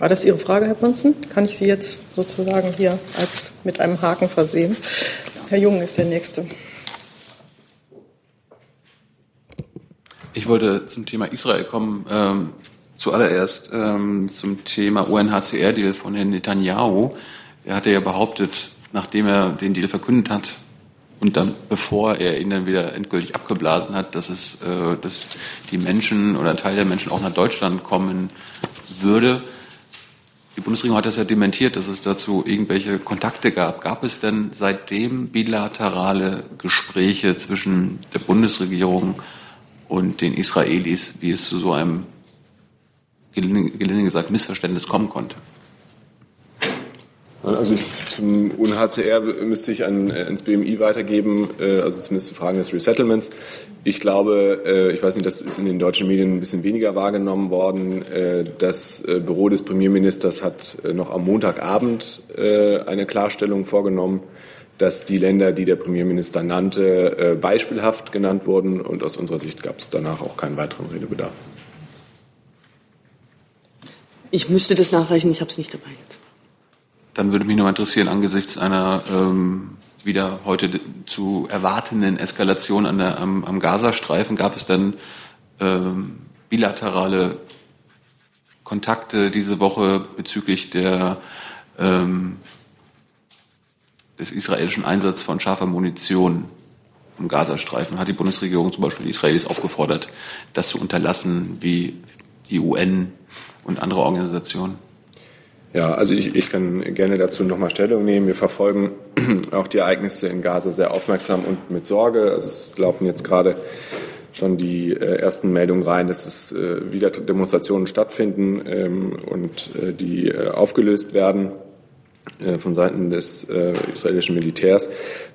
War das Ihre Frage, Herr Ponzen? Kann ich Sie jetzt sozusagen hier als mit einem Haken versehen? Herr Jung ist der Nächste. Ich wollte zum Thema Israel kommen. Ähm, zuallererst ähm, zum Thema UNHCR-Deal von Herrn Netanyahu. Er hatte ja behauptet, nachdem er den Deal verkündet hat und dann, bevor er ihn dann wieder endgültig abgeblasen hat, dass es, äh, dass die Menschen oder ein Teil der Menschen auch nach Deutschland kommen würde. Die Bundesregierung hat das ja dementiert, dass es dazu irgendwelche Kontakte gab. Gab es denn seitdem bilaterale Gespräche zwischen der Bundesregierung und den Israelis, wie es zu so einem, gelinde gesagt, Missverständnis kommen konnte. Also ich, zum UNHCR müsste ich an, äh, ins BMI weitergeben, äh, also zumindest zu Fragen des Resettlements. Ich glaube, äh, ich weiß nicht, das ist in den deutschen Medien ein bisschen weniger wahrgenommen worden. Das Büro des Premierministers hat noch am Montagabend eine Klarstellung vorgenommen dass die Länder, die der Premierminister nannte, äh, beispielhaft genannt wurden und aus unserer Sicht gab es danach auch keinen weiteren Redebedarf. Ich müsste das nachreichen, ich habe es nicht dabei jetzt. Dann würde mich noch interessieren, angesichts einer ähm, wieder heute zu erwartenden Eskalation an der, am, am Gazastreifen, gab es dann ähm, bilaterale Kontakte diese Woche bezüglich der ähm, des israelischen Einsatzes von scharfer Munition im Gazastreifen hat die Bundesregierung zum Beispiel die Israelis aufgefordert, das zu unterlassen, wie die UN und andere Organisationen. Ja, also ich, ich kann gerne dazu nochmal Stellung nehmen. Wir verfolgen auch die Ereignisse in Gaza sehr aufmerksam und mit Sorge. Also es laufen jetzt gerade schon die äh, ersten Meldungen rein, dass es äh, wieder Demonstrationen stattfinden ähm, und äh, die aufgelöst werden. Äh, von Seiten des äh, israelischen Militärs.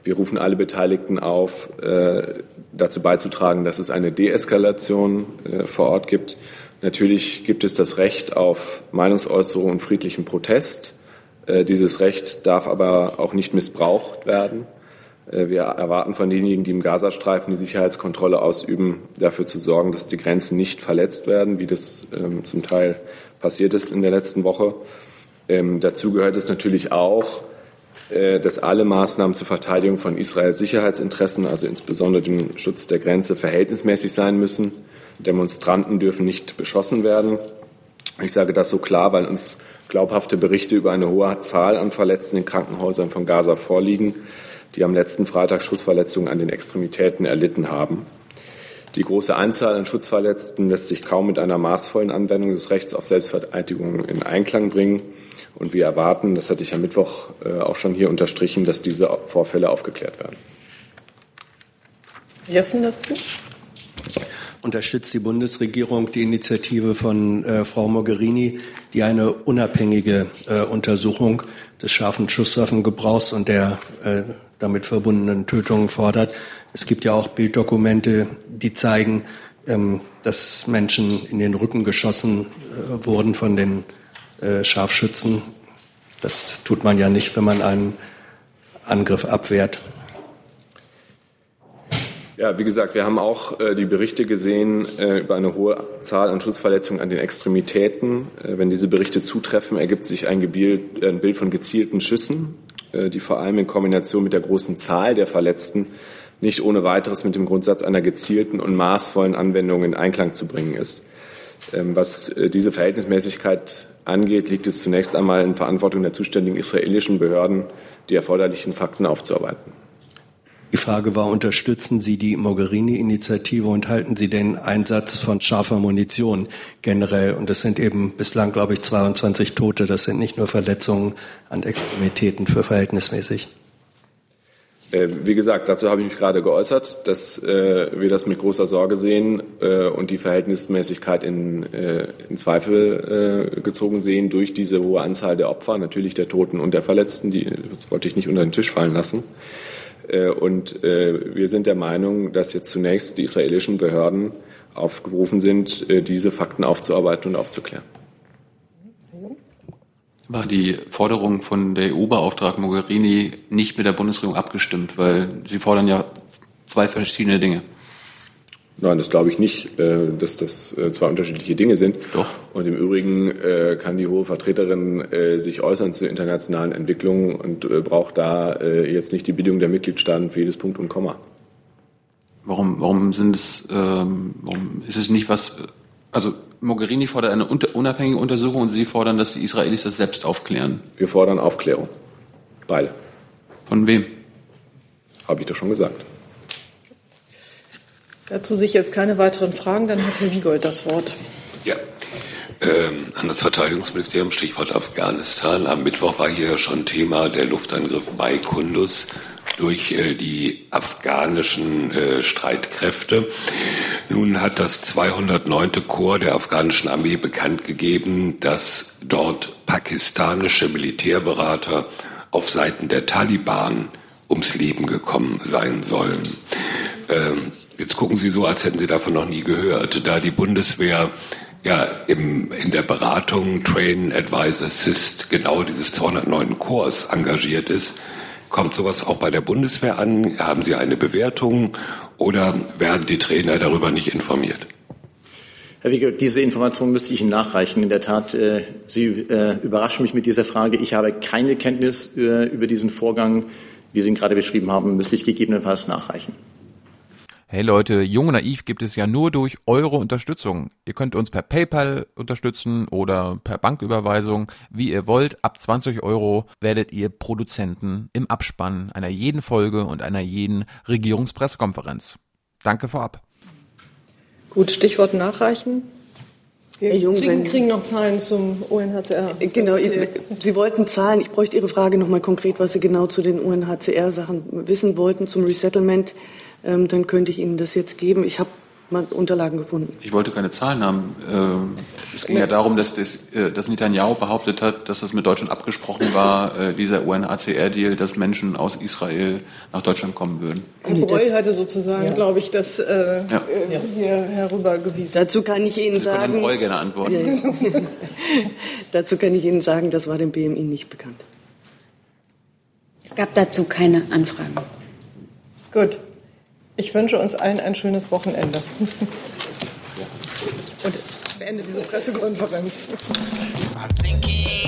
Wir rufen alle Beteiligten auf, äh, dazu beizutragen, dass es eine Deeskalation äh, vor Ort gibt. Natürlich gibt es das Recht auf Meinungsäußerung und friedlichen Protest. Äh, dieses Recht darf aber auch nicht missbraucht werden. Äh, wir erwarten von denjenigen, die im Gazastreifen die Sicherheitskontrolle ausüben, dafür zu sorgen, dass die Grenzen nicht verletzt werden, wie das ähm, zum Teil passiert ist in der letzten Woche. Ähm, dazu gehört es natürlich auch, äh, dass alle Maßnahmen zur Verteidigung von Israels Sicherheitsinteressen, also insbesondere dem Schutz der Grenze, verhältnismäßig sein müssen. Demonstranten dürfen nicht beschossen werden. Ich sage das so klar, weil uns glaubhafte Berichte über eine hohe Zahl an Verletzten in Krankenhäusern von Gaza vorliegen, die am letzten Freitag Schussverletzungen an den Extremitäten erlitten haben. Die große Anzahl an Schutzverletzten lässt sich kaum mit einer maßvollen Anwendung des Rechts auf Selbstverteidigung in Einklang bringen. Und wir erwarten, das hatte ich am Mittwoch äh, auch schon hier unterstrichen, dass diese Vorfälle aufgeklärt werden. Jessen dazu? Unterstützt die Bundesregierung die Initiative von äh, Frau Mogherini, die eine unabhängige äh, Untersuchung des scharfen Schusswaffengebrauchs und der äh, damit verbundenen Tötungen fordert? Es gibt ja auch Bilddokumente, die zeigen, ähm, dass Menschen in den Rücken geschossen äh, wurden von den äh, Scharfschützen. Das tut man ja nicht, wenn man einen Angriff abwehrt. Ja, wie gesagt, wir haben auch äh, die Berichte gesehen äh, über eine hohe Zahl an Schussverletzungen an den Extremitäten. Äh, wenn diese Berichte zutreffen, ergibt sich ein, Gebild, ein Bild von gezielten Schüssen, äh, die vor allem in Kombination mit der großen Zahl der Verletzten nicht ohne weiteres mit dem Grundsatz einer gezielten und maßvollen Anwendung in Einklang zu bringen ist. Ähm, was äh, diese Verhältnismäßigkeit angeht, liegt es zunächst einmal in Verantwortung der zuständigen israelischen Behörden, die erforderlichen Fakten aufzuarbeiten. Die Frage war, unterstützen Sie die Mogherini-Initiative und halten Sie den Einsatz von scharfer Munition generell? Und das sind eben bislang, glaube ich, 22 Tote. Das sind nicht nur Verletzungen an Extremitäten für verhältnismäßig. Äh, wie gesagt, dazu habe ich mich gerade geäußert, dass äh, wir das mit großer Sorge sehen äh, und die Verhältnismäßigkeit in, äh, in Zweifel äh, gezogen sehen durch diese hohe Anzahl der Opfer, natürlich der Toten und der Verletzten. Die, das wollte ich nicht unter den Tisch fallen lassen. Äh, und wir sind der Meinung, dass jetzt zunächst die israelischen Behörden aufgerufen sind, diese Fakten aufzuarbeiten und aufzuklären war die Forderung von der EU-Beauftragten Mogherini nicht mit der Bundesregierung abgestimmt, weil sie fordern ja zwei verschiedene Dinge. Nein, das glaube ich nicht, äh, dass das äh, zwei unterschiedliche Dinge sind. Doch. Und im Übrigen äh, kann die hohe Vertreterin sich äußern zu internationalen Entwicklungen und braucht da jetzt nicht die Bildung der Mitgliedstaaten für jedes Punkt und Komma. Warum, warum sind es, ähm, warum ist es nicht was, also Mogherini fordert eine unabhängige Untersuchung und Sie fordern, dass die Israelis das selbst aufklären. Wir fordern Aufklärung. Beide. Von wem? Habe ich doch schon gesagt. Dazu sich jetzt keine weiteren Fragen, dann hat Herr Wiegold das Wort. Ja. Ähm, an das Verteidigungsministerium, Stichwort Afghanistan. Am Mittwoch war hier schon Thema der Luftangriff bei Kundus durch äh, die afghanischen äh, Streitkräfte. Nun hat das 209. Korps der afghanischen Armee bekannt gegeben, dass dort pakistanische Militärberater auf Seiten der Taliban ums Leben gekommen sein sollen. Ähm, jetzt gucken Sie so, als hätten Sie davon noch nie gehört. Da die Bundeswehr ja im, in der Beratung Train, Advise, Assist genau dieses 209. Korps engagiert ist, Kommt sowas auch bei der Bundeswehr an? Haben Sie eine Bewertung oder werden die Trainer darüber nicht informiert? Herr Wieger, diese Information müsste ich Ihnen nachreichen. In der Tat, äh, Sie äh, überraschen mich mit dieser Frage. Ich habe keine Kenntnis äh, über diesen Vorgang. Wie Sie ihn gerade beschrieben haben, müsste ich gegebenenfalls nachreichen. Hey Leute, Jung und Naiv gibt es ja nur durch eure Unterstützung. Ihr könnt uns per PayPal unterstützen oder per Banküberweisung, wie ihr wollt. Ab 20 Euro werdet ihr Produzenten im Abspann einer jeden Folge und einer jeden Regierungspressekonferenz. Danke vorab. Gut, Stichwort nachreichen. Wir Herr Jung, kriegen, kriegen, noch Zahlen zum UNHCR. Genau, Sie wollten Zahlen. Ich bräuchte Ihre Frage noch mal konkret, was Sie genau zu den UNHCR-Sachen wissen wollten zum Resettlement ähm, dann könnte ich Ihnen das jetzt geben. Ich habe mal Unterlagen gefunden. Ich wollte keine Zahlen haben. Ähm, es ging ja darum, dass, das, äh, dass Netanyahu behauptet hat, dass das mit Deutschland abgesprochen war, äh, dieser UNHCR-Deal, dass Menschen aus Israel nach Deutschland kommen würden. Herr Breu hatte sozusagen, ja. glaube ich, das äh, ja. Äh, hier herübergewiesen. Dazu kann ich Ihnen Sie sagen. Herrn Breu gerne antworten. Ja, dazu kann ich Ihnen sagen, das war dem BMI nicht bekannt. Es gab dazu keine Anfragen. Gut. Ich wünsche uns allen ein schönes Wochenende. Und beende diese Pressekonferenz. I'm thinking